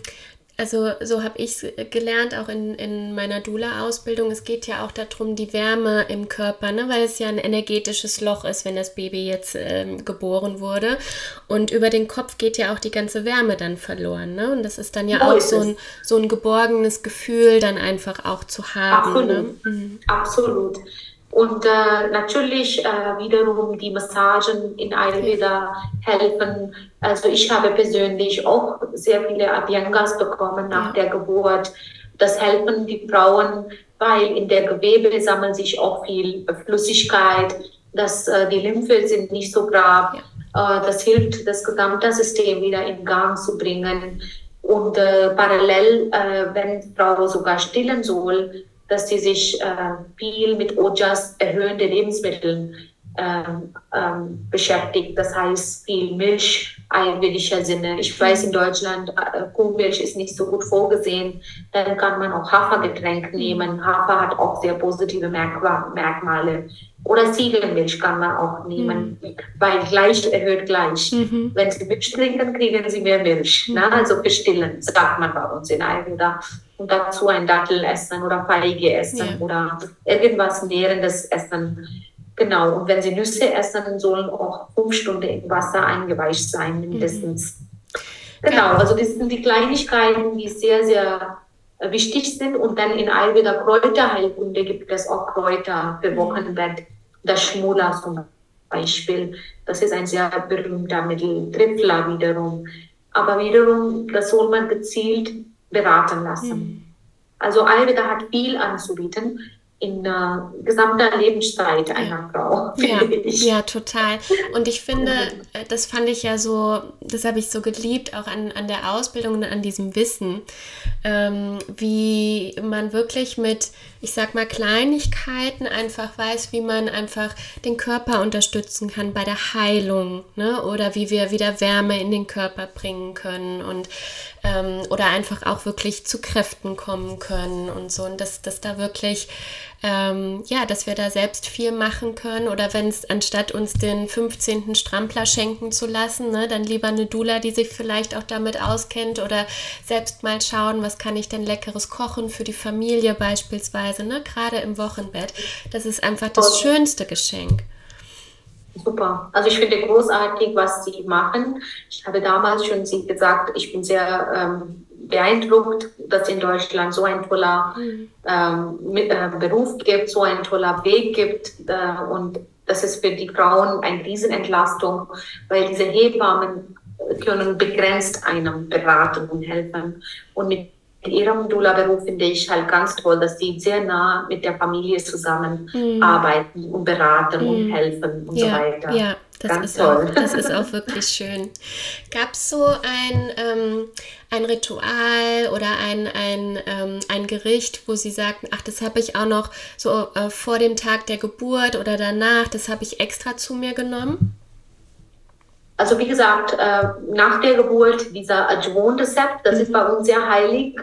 also so habe ich es gelernt, auch in, in meiner Dula-Ausbildung. Es geht ja auch darum, die Wärme im Körper, ne? weil es ja ein energetisches Loch ist, wenn das Baby jetzt ähm, geboren wurde. Und über den Kopf geht ja auch die ganze Wärme dann verloren. Ne? Und das ist dann ja so auch so ein, so ein geborgenes Gefühl dann einfach auch zu haben. Absolut. Ne? Mhm. Absolut. Und äh, natürlich äh, wiederum die Massagen in Ayurveda helfen. Also ich habe persönlich auch sehr viele Abhyangas bekommen nach der Geburt. Das helfen die Frauen, weil in der Gewebe sammelt sich auch viel Flüssigkeit. Das, äh, die Lymphe sind nicht so brav. Ja. Äh, das hilft, das gesamte System wieder in Gang zu bringen. Und äh, parallel, äh, wenn Frau sogar stillen soll, dass sie sich äh, viel mit Ojas erhöhende Lebensmitteln ähm, ähm, beschäftigt. Das heißt viel Milch, ayurvedischer Sinne. Ich weiß, in Deutschland äh, Kuhmilch ist nicht so gut vorgesehen. Dann kann man auch Hafergetränk nehmen. Hafer hat auch sehr positive Merkmale. Oder Ziegelmilch kann man auch nehmen, mhm. weil gleich erhöht gleich. Mhm. Wenn Sie Milch trinken, kriegen Sie mehr Milch. Mhm. Ne? Also bestillen, sagt man bei uns in Ayurveda. Und dazu ein Dattel essen oder Feige essen ja. oder irgendwas Nährendes essen. Genau. Und wenn Sie Nüsse essen, sollen auch fünf Stunden im Wasser eingeweicht sein, mindestens. Mhm. Genau. Also das sind die Kleinigkeiten, die sehr, sehr wichtig sind. Und dann in Ayurveda Kräuterheilkunde gibt es auch Kräuter für mhm. Wochenbett das Schmula zum Beispiel. Das ist ein sehr berühmter Mittel. Tripla wiederum. Aber wiederum, das soll man gezielt beraten lassen. Mhm. Also Ayurveda hat viel anzubieten in der gesamten Lebenszeit einer Frau. Ja, ja, total. Und ich finde, äh, das fand ich ja so, das habe ich so geliebt, auch an, an der Ausbildung und an diesem Wissen, ähm, wie man wirklich mit, ich sag mal, Kleinigkeiten einfach weiß, wie man einfach den Körper unterstützen kann bei der Heilung, ne? Oder wie wir wieder Wärme in den Körper bringen können und ähm, oder einfach auch wirklich zu Kräften kommen können und so. Und dass, dass da wirklich, ähm, ja, dass wir da selbst viel machen können oder wenn es anstatt uns den 15. Strampler schenken zu lassen, ne, dann lieber eine Dula, die sich vielleicht auch damit auskennt oder selbst mal schauen, was kann ich denn leckeres kochen für die Familie beispielsweise, ne, gerade im Wochenbett. Das ist einfach das schönste Geschenk. Super. Also ich finde großartig, was Sie machen. Ich habe damals schon Sie gesagt, ich bin sehr ähm, beeindruckt, dass in Deutschland so ein toller mhm. ähm, mit, äh, Beruf gibt, so ein toller Weg gibt. Äh, und das ist für die Frauen eine Riesenentlastung, weil diese Hebammen können begrenzt einem beraten und helfen. Und mit in ihrem Dula-Beruf finde ich halt ganz toll, dass sie sehr nah mit der Familie zusammenarbeiten mm. und beraten mm. und helfen und ja, so weiter. Ja, das ganz ist, toll. Auch, das ist auch wirklich schön. Gab es so ein, ähm, ein Ritual oder ein, ein, ähm, ein Gericht, wo Sie sagten, ach, das habe ich auch noch so äh, vor dem Tag der Geburt oder danach, das habe ich extra zu mir genommen? Also wie gesagt, äh, nach der Geburt dieser Adjuvan-Rezept, das mhm. ist bei uns sehr heilig.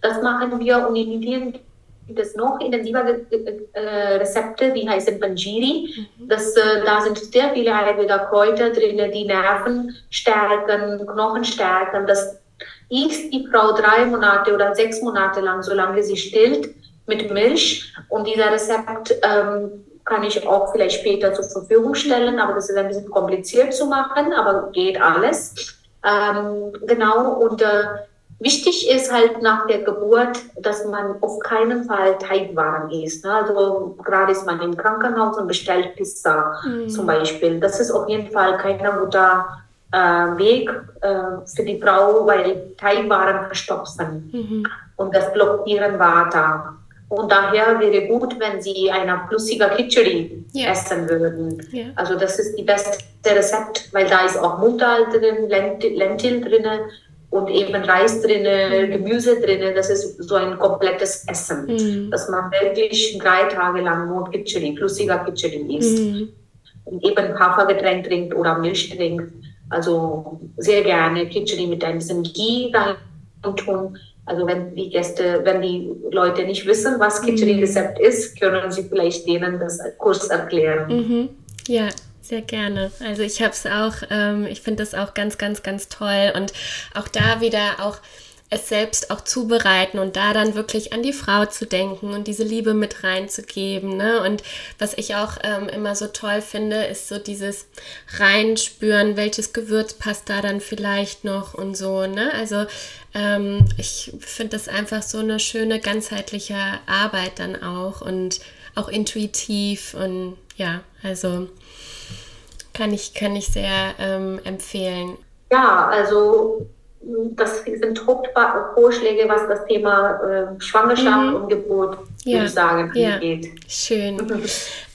Das machen wir und in Indien gibt es noch intensiver äh, Rezepte, die heißen Panjiri. Mhm. Das, äh, da sind sehr viele Ayurveda Kräuter drin, die Nerven stärken, Knochen stärken. Das isst die Frau drei Monate oder sechs Monate lang, solange sie stillt, mit Milch. Und dieser Rezept ähm, kann ich auch vielleicht später zur Verfügung stellen, aber das ist ein bisschen kompliziert zu machen, aber geht alles. Ähm, genau, und äh, wichtig ist halt nach der Geburt, dass man auf keinen Fall Teigwaren isst. Ne? Also gerade ist man im Krankenhaus und bestellt Pizza mhm. zum Beispiel. Das ist auf jeden Fall kein guter äh, Weg äh, für die Frau, weil Teigwaren verstopfen mhm. und das blockieren Vata. Und daher wäre gut, wenn Sie eine flüssige Khichdi yeah. essen würden. Yeah. Also das ist die beste Rezept, weil da ist auch Mutterl drin, Lentil drin und eben Reis drin, mm. Gemüse drin. Das ist so ein komplettes Essen, mm. dass man wirklich drei Tage lang nur Khichdi, flüssiger Khichdi isst. Mm. Und eben Hafergetränk trinkt oder Milch trinkt. Also sehr gerne Khichdi mit ein bisschen Ghee rein tun also wenn die Gäste, wenn die Leute nicht wissen, was Khichdi-Rezept mhm. ist, können sie vielleicht denen das kurz erklären. Mhm. Ja, sehr gerne. Also ich habe es auch, ähm, ich finde das auch ganz, ganz, ganz toll und auch da wieder auch es selbst auch zubereiten und da dann wirklich an die Frau zu denken und diese Liebe mit reinzugeben. Ne? Und was ich auch ähm, immer so toll finde, ist so dieses Reinspüren, welches Gewürz passt da dann vielleicht noch und so. Ne? Also ähm, ich finde das einfach so eine schöne ganzheitliche Arbeit dann auch und auch intuitiv und ja, also kann ich, kann ich sehr ähm, empfehlen. Ja, also das sind Hauptvorschläge, was das Thema äh, Schwangerschaft mhm. und Geburt, ja. würde ich sagen, angeht. Ja. Schön. Mhm.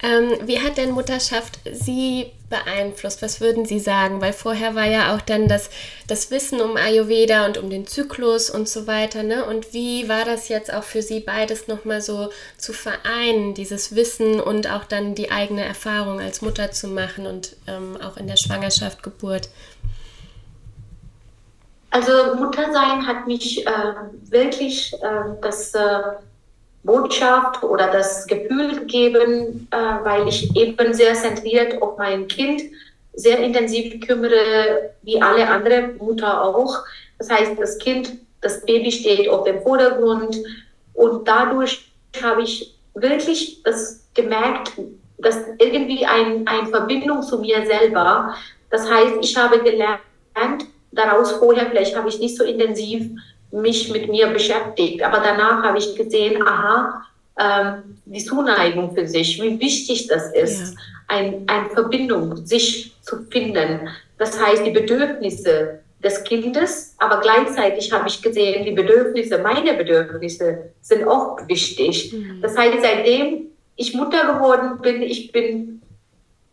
Ähm, wie hat denn Mutterschaft Sie beeinflusst? Was würden Sie sagen? Weil vorher war ja auch dann das, das Wissen um Ayurveda und um den Zyklus und so weiter. Ne? Und wie war das jetzt auch für Sie beides nochmal so zu vereinen, dieses Wissen und auch dann die eigene Erfahrung als Mutter zu machen und ähm, auch in der Schwangerschaft, Geburt? Also Muttersein hat mich äh, wirklich äh, das äh, Botschaft oder das Gefühl gegeben, äh, weil ich eben sehr zentriert auf mein Kind sehr intensiv kümmere, wie alle andere Mutter auch. Das heißt, das Kind, das Baby steht auf dem Vordergrund und dadurch habe ich wirklich das gemerkt, dass irgendwie ein, eine Verbindung zu mir selber. Das heißt, ich habe gelernt, daraus vorher, vielleicht habe ich nicht so intensiv mich mit mir beschäftigt, aber danach habe ich gesehen, aha, ähm, die Zuneigung für sich, wie wichtig das ist, ja. ein, eine Verbindung, sich zu finden. Das heißt, die Bedürfnisse des Kindes, aber gleichzeitig habe ich gesehen, die Bedürfnisse, meine Bedürfnisse sind auch wichtig. Mhm. Das heißt, seitdem ich Mutter geworden bin, ich bin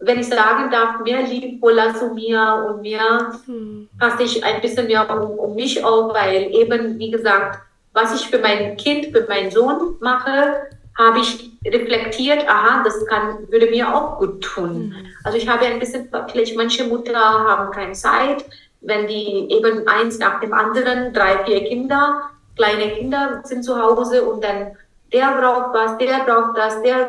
wenn ich sagen darf, mehr liebevoller zu mir und mehr hm. passe ich ein bisschen mehr um, um, mich auf, weil eben, wie gesagt, was ich für mein Kind, für meinen Sohn mache, habe ich reflektiert, aha, das kann, würde mir auch gut tun. Hm. Also ich habe ein bisschen, vielleicht manche Mutter haben keine Zeit, wenn die eben eins nach dem anderen, drei, vier Kinder, kleine Kinder sind zu Hause und dann der braucht was, der braucht das, der,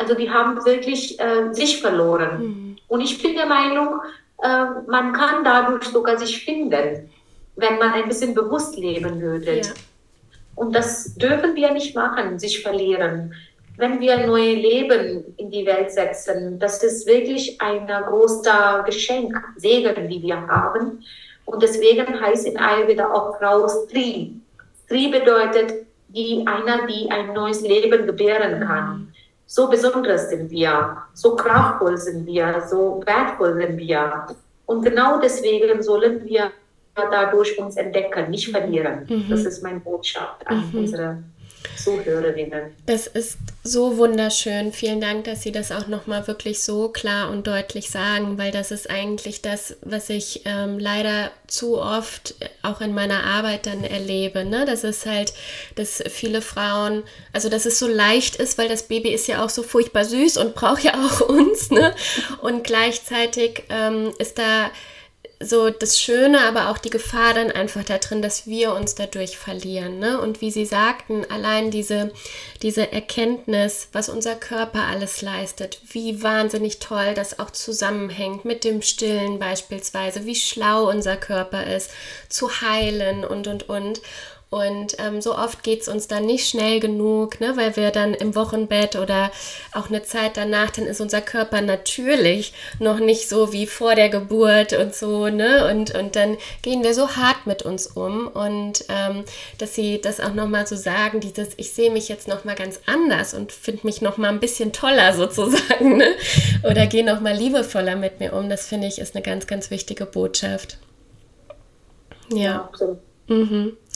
also die haben wirklich äh, sich verloren. Mhm. Und ich bin der Meinung, äh, man kann dadurch sogar sich finden, wenn man ein bisschen bewusst leben würde. Ja. Und das dürfen wir nicht machen, sich verlieren. Wenn wir neue Leben in die Welt setzen, das ist wirklich ein großer Geschenk, Segen, die wir haben. Und deswegen heißt in Ayurveda auch Frau Stri. Stri bedeutet die einer, die ein neues Leben gebären kann. So besonders sind wir, so kraftvoll sind wir, so wertvoll sind wir. Und genau deswegen sollen wir dadurch uns entdecken, nicht verlieren. Mhm. Das ist meine Botschaft an mhm. unsere Zuhörerinnen. Das ist so wunderschön. Vielen Dank, dass Sie das auch nochmal wirklich so klar und deutlich sagen, weil das ist eigentlich das, was ich ähm, leider zu oft auch in meiner Arbeit dann erlebe. Ne? Das ist halt, dass viele Frauen, also dass es so leicht ist, weil das Baby ist ja auch so furchtbar süß und braucht ja auch uns. Ne? Und gleichzeitig ähm, ist da so das Schöne, aber auch die Gefahr dann einfach da drin, dass wir uns dadurch verlieren. Ne? Und wie Sie sagten, allein diese, diese Erkenntnis, was unser Körper alles leistet, wie wahnsinnig toll das auch zusammenhängt mit dem Stillen beispielsweise, wie schlau unser Körper ist, zu heilen und, und, und. Und ähm, so oft geht es uns dann nicht schnell genug, ne, weil wir dann im Wochenbett oder auch eine Zeit danach, dann ist unser Körper natürlich noch nicht so wie vor der Geburt und so, ne? Und, und dann gehen wir so hart mit uns um. Und ähm, dass sie das auch nochmal so sagen, dieses, ich sehe mich jetzt nochmal ganz anders und finde mich nochmal ein bisschen toller sozusagen, ne? Oder gehe nochmal liebevoller mit mir um, das finde ich ist eine ganz, ganz wichtige Botschaft. Ja. ja absolut. Mhm.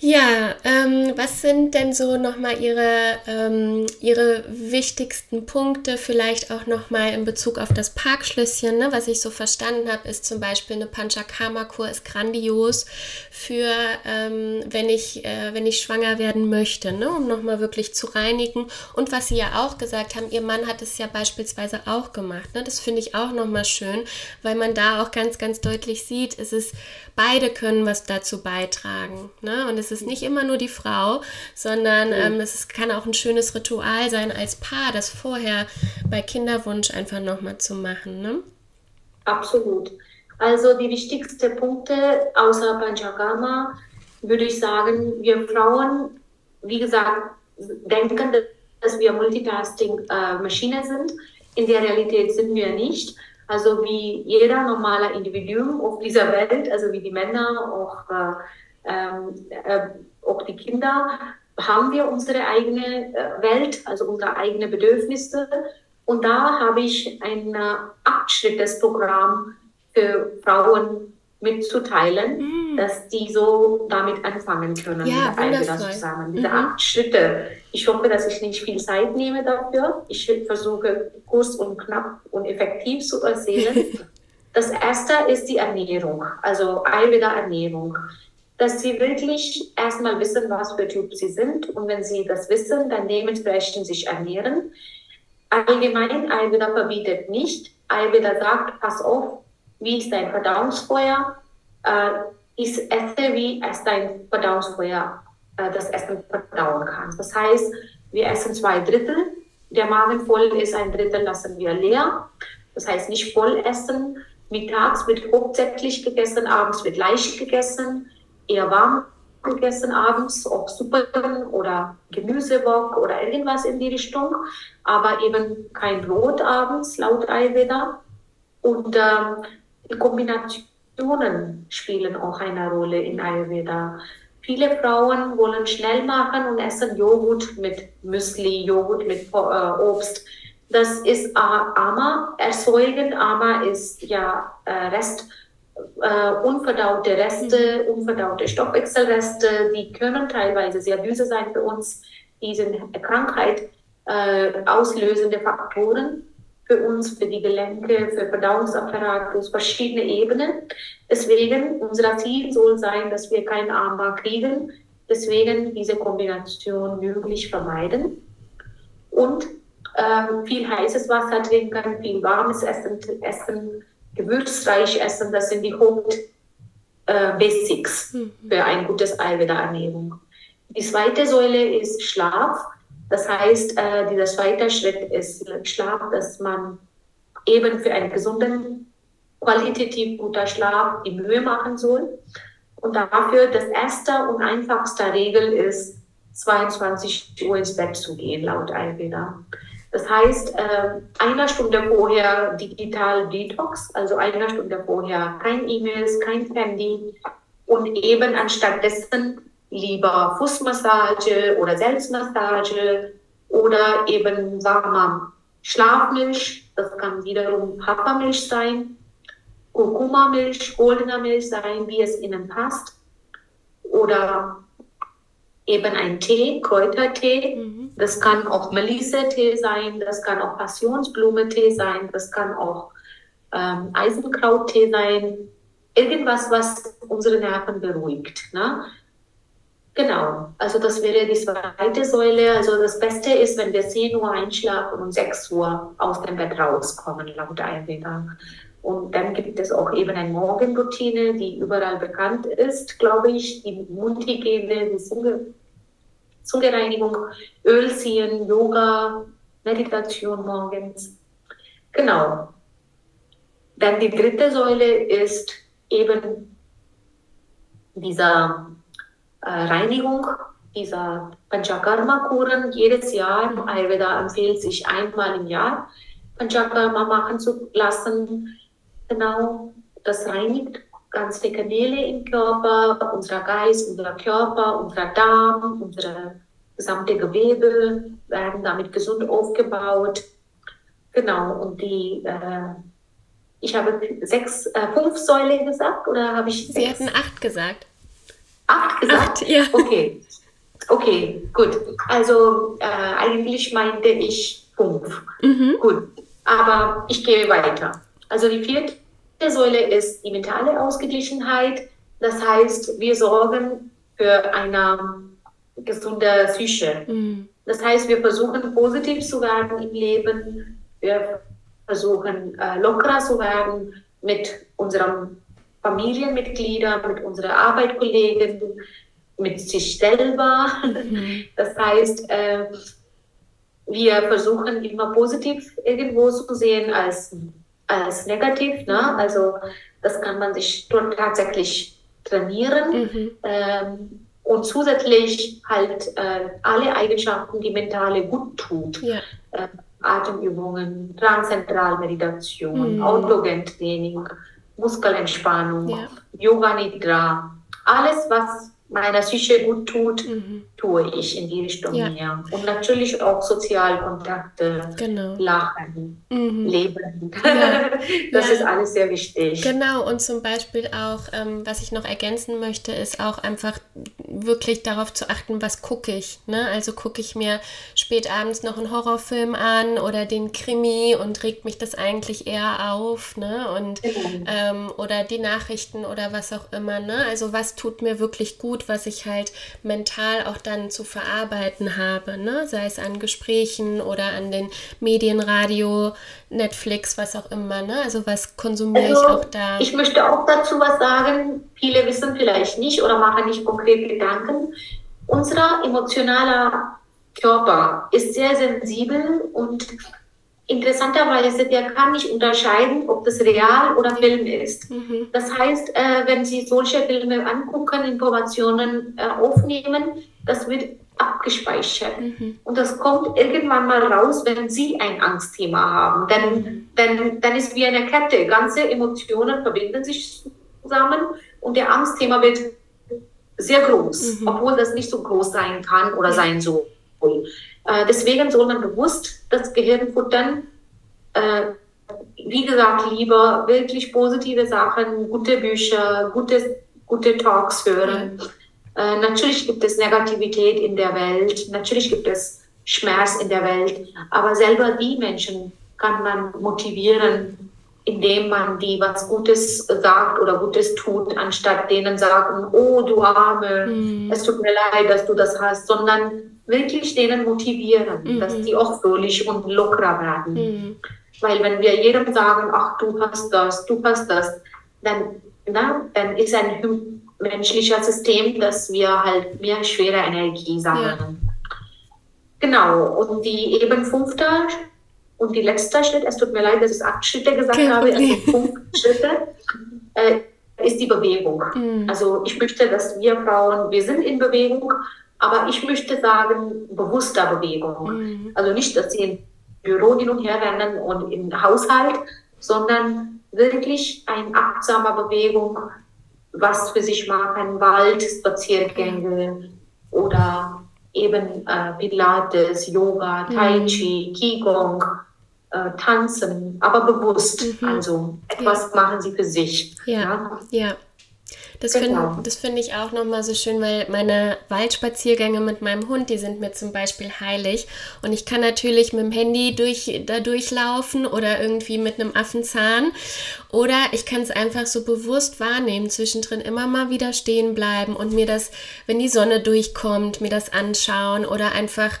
Ja, ähm, was sind denn so nochmal Ihre, ähm, Ihre wichtigsten Punkte, vielleicht auch nochmal in Bezug auf das Parkschlösschen? Ne? Was ich so verstanden habe, ist zum Beispiel eine Panchakarma-Kur ist grandios für, ähm, wenn, ich, äh, wenn ich schwanger werden möchte, ne? um nochmal wirklich zu reinigen. Und was Sie ja auch gesagt haben, Ihr Mann hat es ja beispielsweise auch gemacht. Ne? Das finde ich auch nochmal schön, weil man da auch ganz, ganz deutlich sieht, es ist, beide können was dazu beitragen. Ne? Und es es ist nicht immer nur die Frau, sondern ähm, es ist, kann auch ein schönes Ritual sein als Paar, das vorher bei Kinderwunsch einfach nochmal zu machen. Ne? Absolut. Also die wichtigsten Punkte außer Panchagama würde ich sagen, wir Frauen, wie gesagt, denken, dass wir Multitasking-Maschine äh, sind. In der Realität sind wir nicht. Also wie jeder normale Individuum auf dieser Welt, also wie die Männer, auch äh, ähm, äh, auch die Kinder, haben wir unsere eigene äh, Welt, also unsere eigenen Bedürfnisse. Und da habe ich ein äh, Acht-Schrittes-Programm für Frauen mitzuteilen, mm. dass die so damit anfangen können. Ja, mit zusammen. Diese mhm. acht Schritte. Ich hoffe, dass ich nicht viel Zeit nehme dafür. Ich versuche kurz und knapp und effektiv zu erzählen. das erste ist die Ernährung, also Ayurveda Ernährung dass sie wirklich erstmal wissen, was für Typ sie sind. Und wenn sie das wissen, dann dementsprechend sich ernähren. Allgemein, Ayurveda verbietet nicht. Ayurveda sagt, pass auf, wie ist dein Verdauungsfeuer? Äh, ich esse, wie es dein Verdauungsfeuer äh, das Essen verdauen kann. Das heißt, wir essen zwei Drittel. Der Magen voll ist, ein Drittel lassen wir leer. Das heißt, nicht voll essen. Mittags wird hauptsächlich gegessen, abends wird leicht gegessen eher warm gegessen abends, ob Suppen oder Gemüsewok oder irgendwas in die Richtung, aber eben kein Brot abends, laut Ayurveda. Und ähm, die Kombinationen spielen auch eine Rolle in Ayurveda. Viele Frauen wollen schnell machen und essen Joghurt mit Müsli, Joghurt mit äh, Obst. Das ist äh, Ama erzeugend. Ama ist ja äh, Rest äh, unverdaute Reste, mhm. unverdaute Stoffwechselreste, die können teilweise sehr böse sein für uns. Die sind Krankheit äh, auslösende Faktoren für uns, für die Gelenke, für Verdauungsapparat, auf verschiedene Ebenen. Deswegen, unser Ziel soll sein, dass wir keinen Armbar kriegen. Deswegen diese Kombination möglich vermeiden. Und äh, viel heißes Wasser trinken, viel warmes Essen, essen gewürzreich essen, das sind die Hauptbasics äh, mhm. für ein gutes Ayurveda-Ernährung. Die zweite Säule ist Schlaf. Das heißt, äh, dieser zweite Schritt ist Schlaf, dass man eben für einen gesunden, qualitativ guter Schlaf die Mühe machen soll. Und dafür das erste und einfachste Regel ist, 22 Uhr ins Bett zu gehen, laut Ayurveda. Das heißt, äh, eine Stunde vorher digital Detox, also eine Stunde vorher kein E-Mails, kein Handy und eben anstattdessen lieber Fußmassage oder Selbstmassage oder eben, mal, Schlafmilch, das kann wiederum Hafermilch sein, Kurkuma-Milch, goldener Milch sein, wie es Ihnen passt. Oder eben ein Tee, Kräutertee. Mhm. Das kann auch Melisse-Tee sein, das kann auch Passionsblume-Tee sein, das kann auch ähm, Eisenkrauttee sein. Irgendwas, was unsere Nerven beruhigt. Ne? Genau, also das wäre die zweite Säule. Also das Beste ist, wenn wir 10 Uhr einschlafen und 6 Uhr aus dem Bett rauskommen, laut Ayurveda. Und dann gibt es auch eben eine Morgenroutine, die überall bekannt ist, glaube ich, die Mundhygiene, die Zungereinigung, Öl ziehen, Yoga, Meditation morgens. Genau. Dann die dritte Säule ist eben dieser äh, Reinigung, dieser Panchakarma-Kuren. Jedes Jahr, Ayurveda empfiehlt sich einmal im Jahr Panchakarma machen zu lassen. Genau, das reinigt ganz viele Kanäle im Körper, unser Geist, unser Körper, unser Darm, unsere gesamte Gewebe werden damit gesund aufgebaut. Genau, und die, äh, ich habe sechs, äh, fünf Säule gesagt oder habe ich sechs? Sie hatten acht gesagt. Acht gesagt? Acht, ja. Okay. Okay, gut. Also äh, eigentlich meinte ich fünf. Mhm. Gut, aber ich gehe weiter. Also die vierte Säule ist die mentale Ausgeglichenheit. Das heißt, wir sorgen für eine gesunde Psyche. Mhm. Das heißt, wir versuchen positiv zu werden im Leben. Wir versuchen äh, lockerer zu werden mit unseren Familienmitgliedern, mit unseren Arbeitskollegen, mit sich selber. Mhm. Das heißt, äh, wir versuchen immer positiv irgendwo zu sehen als, als negativ. Ne? Also das kann man sich tatsächlich trainieren. Mhm. Ähm, und zusätzlich halt äh, alle Eigenschaften, die mentale gut tut. Ja. Äh, Atemübungen, Transzentralmeditation, mhm. Autogentraining, Muskelentspannung, ja. Yoga Nidra, alles, was meiner Psyche gut tut, mhm. tue ich in die Richtung ja. mehr. Und natürlich auch Sozialkontakte, genau. Lachen, mhm. Leben. Ja. das ja. ist alles sehr wichtig. Genau, und zum Beispiel auch, ähm, was ich noch ergänzen möchte, ist auch einfach wirklich darauf zu achten, was gucke ich. Ne? Also gucke ich mir spät abends noch einen Horrorfilm an oder den Krimi und regt mich das eigentlich eher auf. Ne? Und, mhm. ähm, oder die Nachrichten oder was auch immer. Ne? Also was tut mir wirklich gut gut, was ich halt mental auch dann zu verarbeiten habe, ne? sei es an Gesprächen oder an den Medien, Radio, Netflix, was auch immer. Ne? Also was konsumiere also, ich auch da? Ich möchte auch dazu was sagen. Viele wissen vielleicht nicht oder machen nicht konkret Gedanken. Unser emotionaler Körper ist sehr sensibel und interessanterweise, der kann nicht unterscheiden, ob das real oder Film ist. Mhm. Das heißt, äh, wenn Sie solche Filme angucken, Informationen äh, aufnehmen, das wird abgespeichert. Mhm. Und das kommt irgendwann mal raus, wenn Sie ein Angstthema haben. Denn, mhm. denn dann ist wie eine Kette. Ganze Emotionen verbinden sich zusammen und der Angstthema wird sehr groß, mhm. obwohl das nicht so groß sein kann oder ja. sein soll. Äh, deswegen soll man bewusst das Gehirn futtern. Äh, wie gesagt, lieber wirklich positive Sachen, gute Bücher, gute, gute Talks hören. Äh, natürlich gibt es Negativität in der Welt, natürlich gibt es Schmerz in der Welt, aber selber die Menschen kann man motivieren, indem man die was Gutes sagt oder Gutes tut, anstatt denen sagen, oh du Arme, mhm. es tut mir leid, dass du das hast, sondern wirklich denen motivieren, mhm. dass die auch fröhlich und lockerer werden. Mhm. Weil wenn wir jedem sagen, ach, du hast das, du hast das, dann, na, dann ist ein menschlicher System, dass wir halt mehr schwere Energie sammeln. Ja. Genau, und die eben fünfte und die letzte Schritt, es tut mir leid, dass ich acht Schritte gesagt okay. habe, also fünf Schritte, äh, ist die Bewegung. Mhm. Also ich möchte, dass wir Frauen, wir sind in Bewegung, aber ich möchte sagen, bewusster Bewegung. Mhm. Also nicht, dass sie im Büro hin und her rennen und im Haushalt, sondern wirklich eine achtsame Bewegung, was für sich machen, Wald, Spaziergänge oder eben äh, Pilates, Yoga, Tai mhm. Chi, Qigong, äh, tanzen, aber bewusst. Mhm. Also etwas ja. machen sie für sich. Ja, ja. ja. Das genau. finde find ich auch nochmal so schön, weil meine Waldspaziergänge mit meinem Hund, die sind mir zum Beispiel heilig. Und ich kann natürlich mit dem Handy durch, da durchlaufen oder irgendwie mit einem Affenzahn. Oder ich kann es einfach so bewusst wahrnehmen, zwischendrin immer mal wieder stehen bleiben und mir das, wenn die Sonne durchkommt, mir das anschauen oder einfach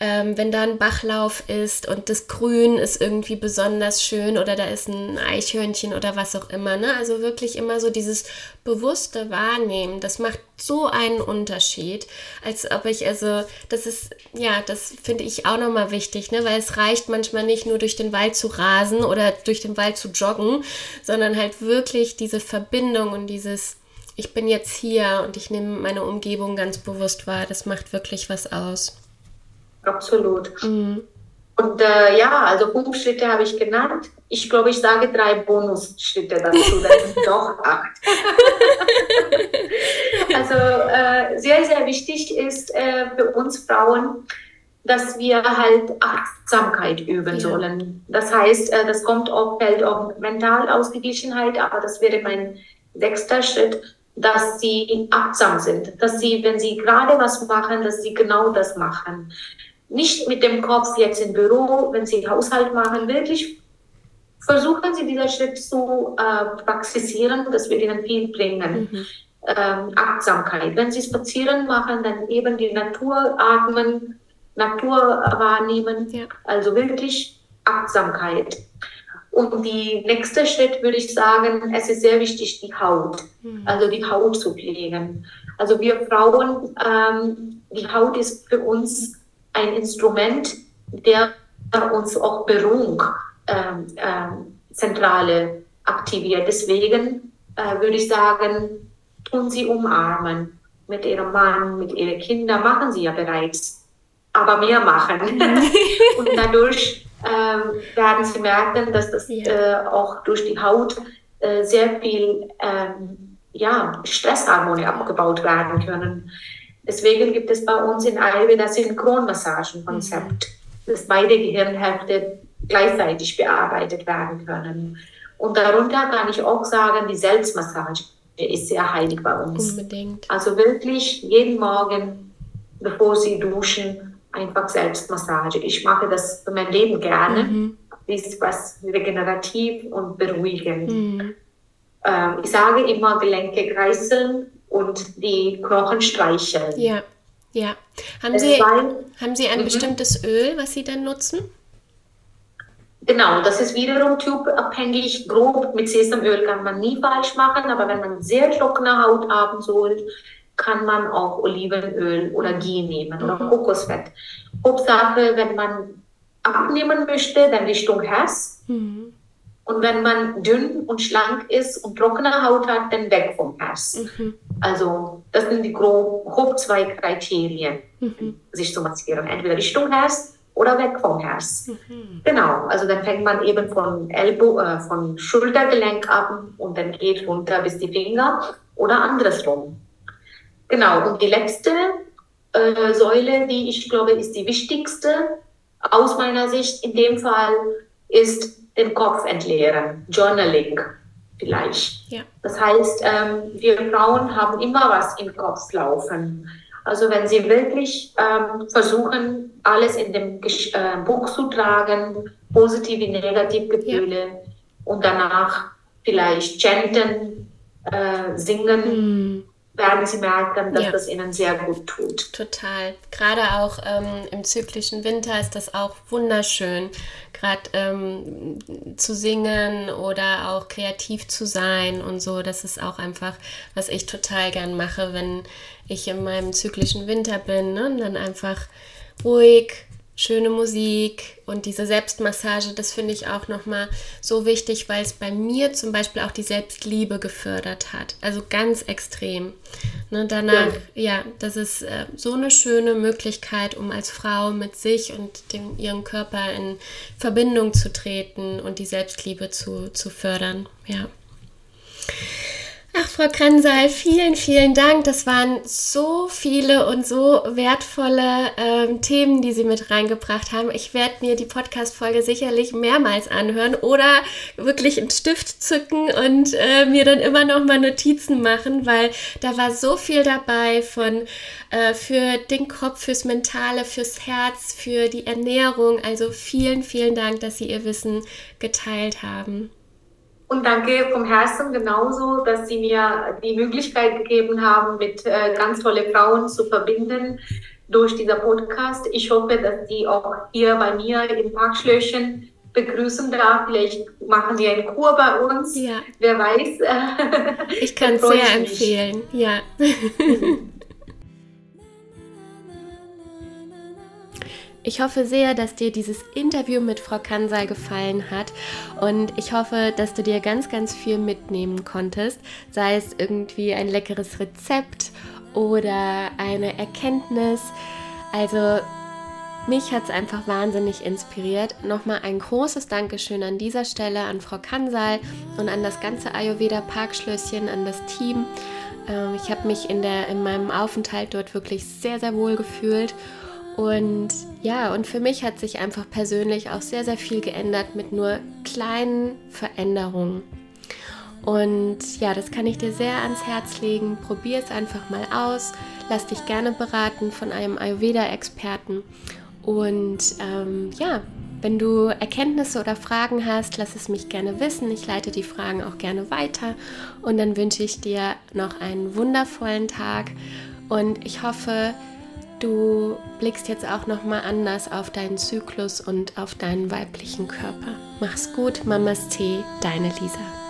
ähm, wenn da ein Bachlauf ist und das Grün ist irgendwie besonders schön oder da ist ein Eichhörnchen oder was auch immer. Ne? Also wirklich immer so dieses bewusste Wahrnehmen, das macht so einen Unterschied, als ob ich, also, das ist, ja, das finde ich auch nochmal wichtig, ne? weil es reicht manchmal nicht nur durch den Wald zu rasen oder durch den Wald zu joggen, sondern halt wirklich diese Verbindung und dieses, ich bin jetzt hier und ich nehme meine Umgebung ganz bewusst wahr, das macht wirklich was aus. Absolut. Mhm. Und äh, ja, also fünf Schritte habe ich genannt. Ich glaube, ich sage drei Bonusschritte dazu, das sind doch acht. also äh, sehr, sehr wichtig ist äh, für uns Frauen, dass wir halt Achtsamkeit üben ja. sollen. Das heißt, äh, das kommt auch, fällt auch Mentalausgeglichenheit, aber das wäre mein sechster Schritt, dass sie achtsam sind, dass sie, wenn sie gerade was machen, dass sie genau das machen nicht mit dem Kopf jetzt im Büro, wenn Sie Haushalt machen, wirklich versuchen Sie diesen Schritt zu äh, praxisieren, das wird Ihnen viel bringen. Mhm. Ähm, Achtsamkeit. Wenn Sie spazieren machen, dann eben die Natur atmen, Natur wahrnehmen, ja. also wirklich Achtsamkeit. Und die nächste Schritt würde ich sagen, es ist sehr wichtig, die Haut, mhm. also die Haut zu pflegen. Also wir Frauen, ähm, die Haut ist für uns ein Instrument, der uns auch Beruhung ähm, ähm, Zentrale aktiviert. Deswegen äh, würde ich sagen, tun Sie umarmen mit Ihrem Mann, mit Ihren Kindern, machen Sie ja bereits, aber mehr machen. Und dadurch äh, werden Sie merken, dass das ja. äh, auch durch die Haut äh, sehr viel ähm, ja, Stresshormone abgebaut werden können. Deswegen gibt es bei uns in Ayurveda Synchronmassagenkonzept, mhm. dass beide Gehirnhälfte gleichzeitig bearbeitet werden können. Und darunter kann ich auch sagen, die Selbstmassage ist sehr heilig bei uns. Unbedingt. Also wirklich jeden Morgen, bevor Sie duschen, einfach Selbstmassage. Ich mache das für mein Leben gerne. Mhm. Ist was regenerativ und beruhigend. Mhm. Ähm, ich sage immer Gelenke kreiseln und die Knochen streicheln. Ja, ja. Haben, Sie, haben Sie ein mhm. bestimmtes Öl, was Sie dann nutzen? Genau, das ist wiederum typabhängig. Grob mit Sesamöl kann man nie falsch machen, aber wenn man sehr trockene Haut haben soll, kann man auch Olivenöl oder Ghee nehmen oder mhm. Kokosfett. Hauptsache, wenn man abnehmen möchte, dann Richtung Herz. Mhm. Und wenn man dünn und schlank ist und trockene Haut hat, dann weg vom Herz. Mhm. Also das sind die grob, grob zwei Kriterien, mhm. sich zu massieren. Entweder Richtung Herz oder weg vom Herz. Mhm. Genau, also dann fängt man eben von Elbow, äh, von Schultergelenk ab und dann geht runter bis die Finger oder andersrum. Genau, und die letzte äh, Säule, die ich glaube, ist die wichtigste aus meiner Sicht in dem Fall, ist den Kopf entleeren, Journaling vielleicht. Ja. Das heißt, ähm, wir Frauen haben immer was im Kopf laufen. Also wenn Sie wirklich ähm, versuchen, alles in dem äh, Buch zu tragen, positive negative Gefühle ja. und danach vielleicht chanten, äh, singen, mm werden sie merken, dass ja. das ihnen sehr gut tut. Total. Gerade auch ähm, im zyklischen Winter ist das auch wunderschön, gerade ähm, zu singen oder auch kreativ zu sein und so. Das ist auch einfach, was ich total gern mache, wenn ich in meinem zyklischen Winter bin ne? und dann einfach ruhig schöne Musik und diese Selbstmassage, das finde ich auch nochmal so wichtig, weil es bei mir zum Beispiel auch die Selbstliebe gefördert hat. Also ganz extrem. Ne, danach, ja. ja, das ist äh, so eine schöne Möglichkeit, um als Frau mit sich und dem, ihrem Körper in Verbindung zu treten und die Selbstliebe zu, zu fördern. Ja. Ach, Frau Krensal, vielen, vielen Dank. Das waren so viele und so wertvolle ähm, Themen, die Sie mit reingebracht haben. Ich werde mir die Podcast-Folge sicherlich mehrmals anhören oder wirklich einen Stift zücken und äh, mir dann immer noch mal Notizen machen, weil da war so viel dabei von äh, für den Kopf, fürs Mentale, fürs Herz, für die Ernährung. Also vielen, vielen Dank, dass Sie Ihr Wissen geteilt haben. Und danke vom Herzen genauso, dass Sie mir die Möglichkeit gegeben haben, mit äh, ganz tolle Frauen zu verbinden. durch diesen Podcast. Ich hoffe, dass die auch hier bei mir im Parkschlöchen begrüßen darf. Vielleicht machen wir eine Kur bei uns. Ja. Wer weiß. Ich kann es sehr empfehlen. Ja. Ich hoffe sehr, dass dir dieses Interview mit Frau Kansal gefallen hat und ich hoffe, dass du dir ganz, ganz viel mitnehmen konntest, sei es irgendwie ein leckeres Rezept oder eine Erkenntnis. Also mich hat es einfach wahnsinnig inspiriert. Nochmal ein großes Dankeschön an dieser Stelle an Frau Kansal und an das ganze Ayurveda Parkschlösschen, an das Team. Ähm, ich habe mich in, der, in meinem Aufenthalt dort wirklich sehr, sehr wohl gefühlt. Und ja, und für mich hat sich einfach persönlich auch sehr, sehr viel geändert mit nur kleinen Veränderungen. Und ja, das kann ich dir sehr ans Herz legen. Probier es einfach mal aus. Lass dich gerne beraten von einem Ayurveda-Experten. Und ähm, ja, wenn du Erkenntnisse oder Fragen hast, lass es mich gerne wissen. Ich leite die Fragen auch gerne weiter. Und dann wünsche ich dir noch einen wundervollen Tag. Und ich hoffe, du blickst jetzt auch noch mal anders auf deinen Zyklus und auf deinen weiblichen Körper. Mach's gut, Mamas Tee, deine Lisa.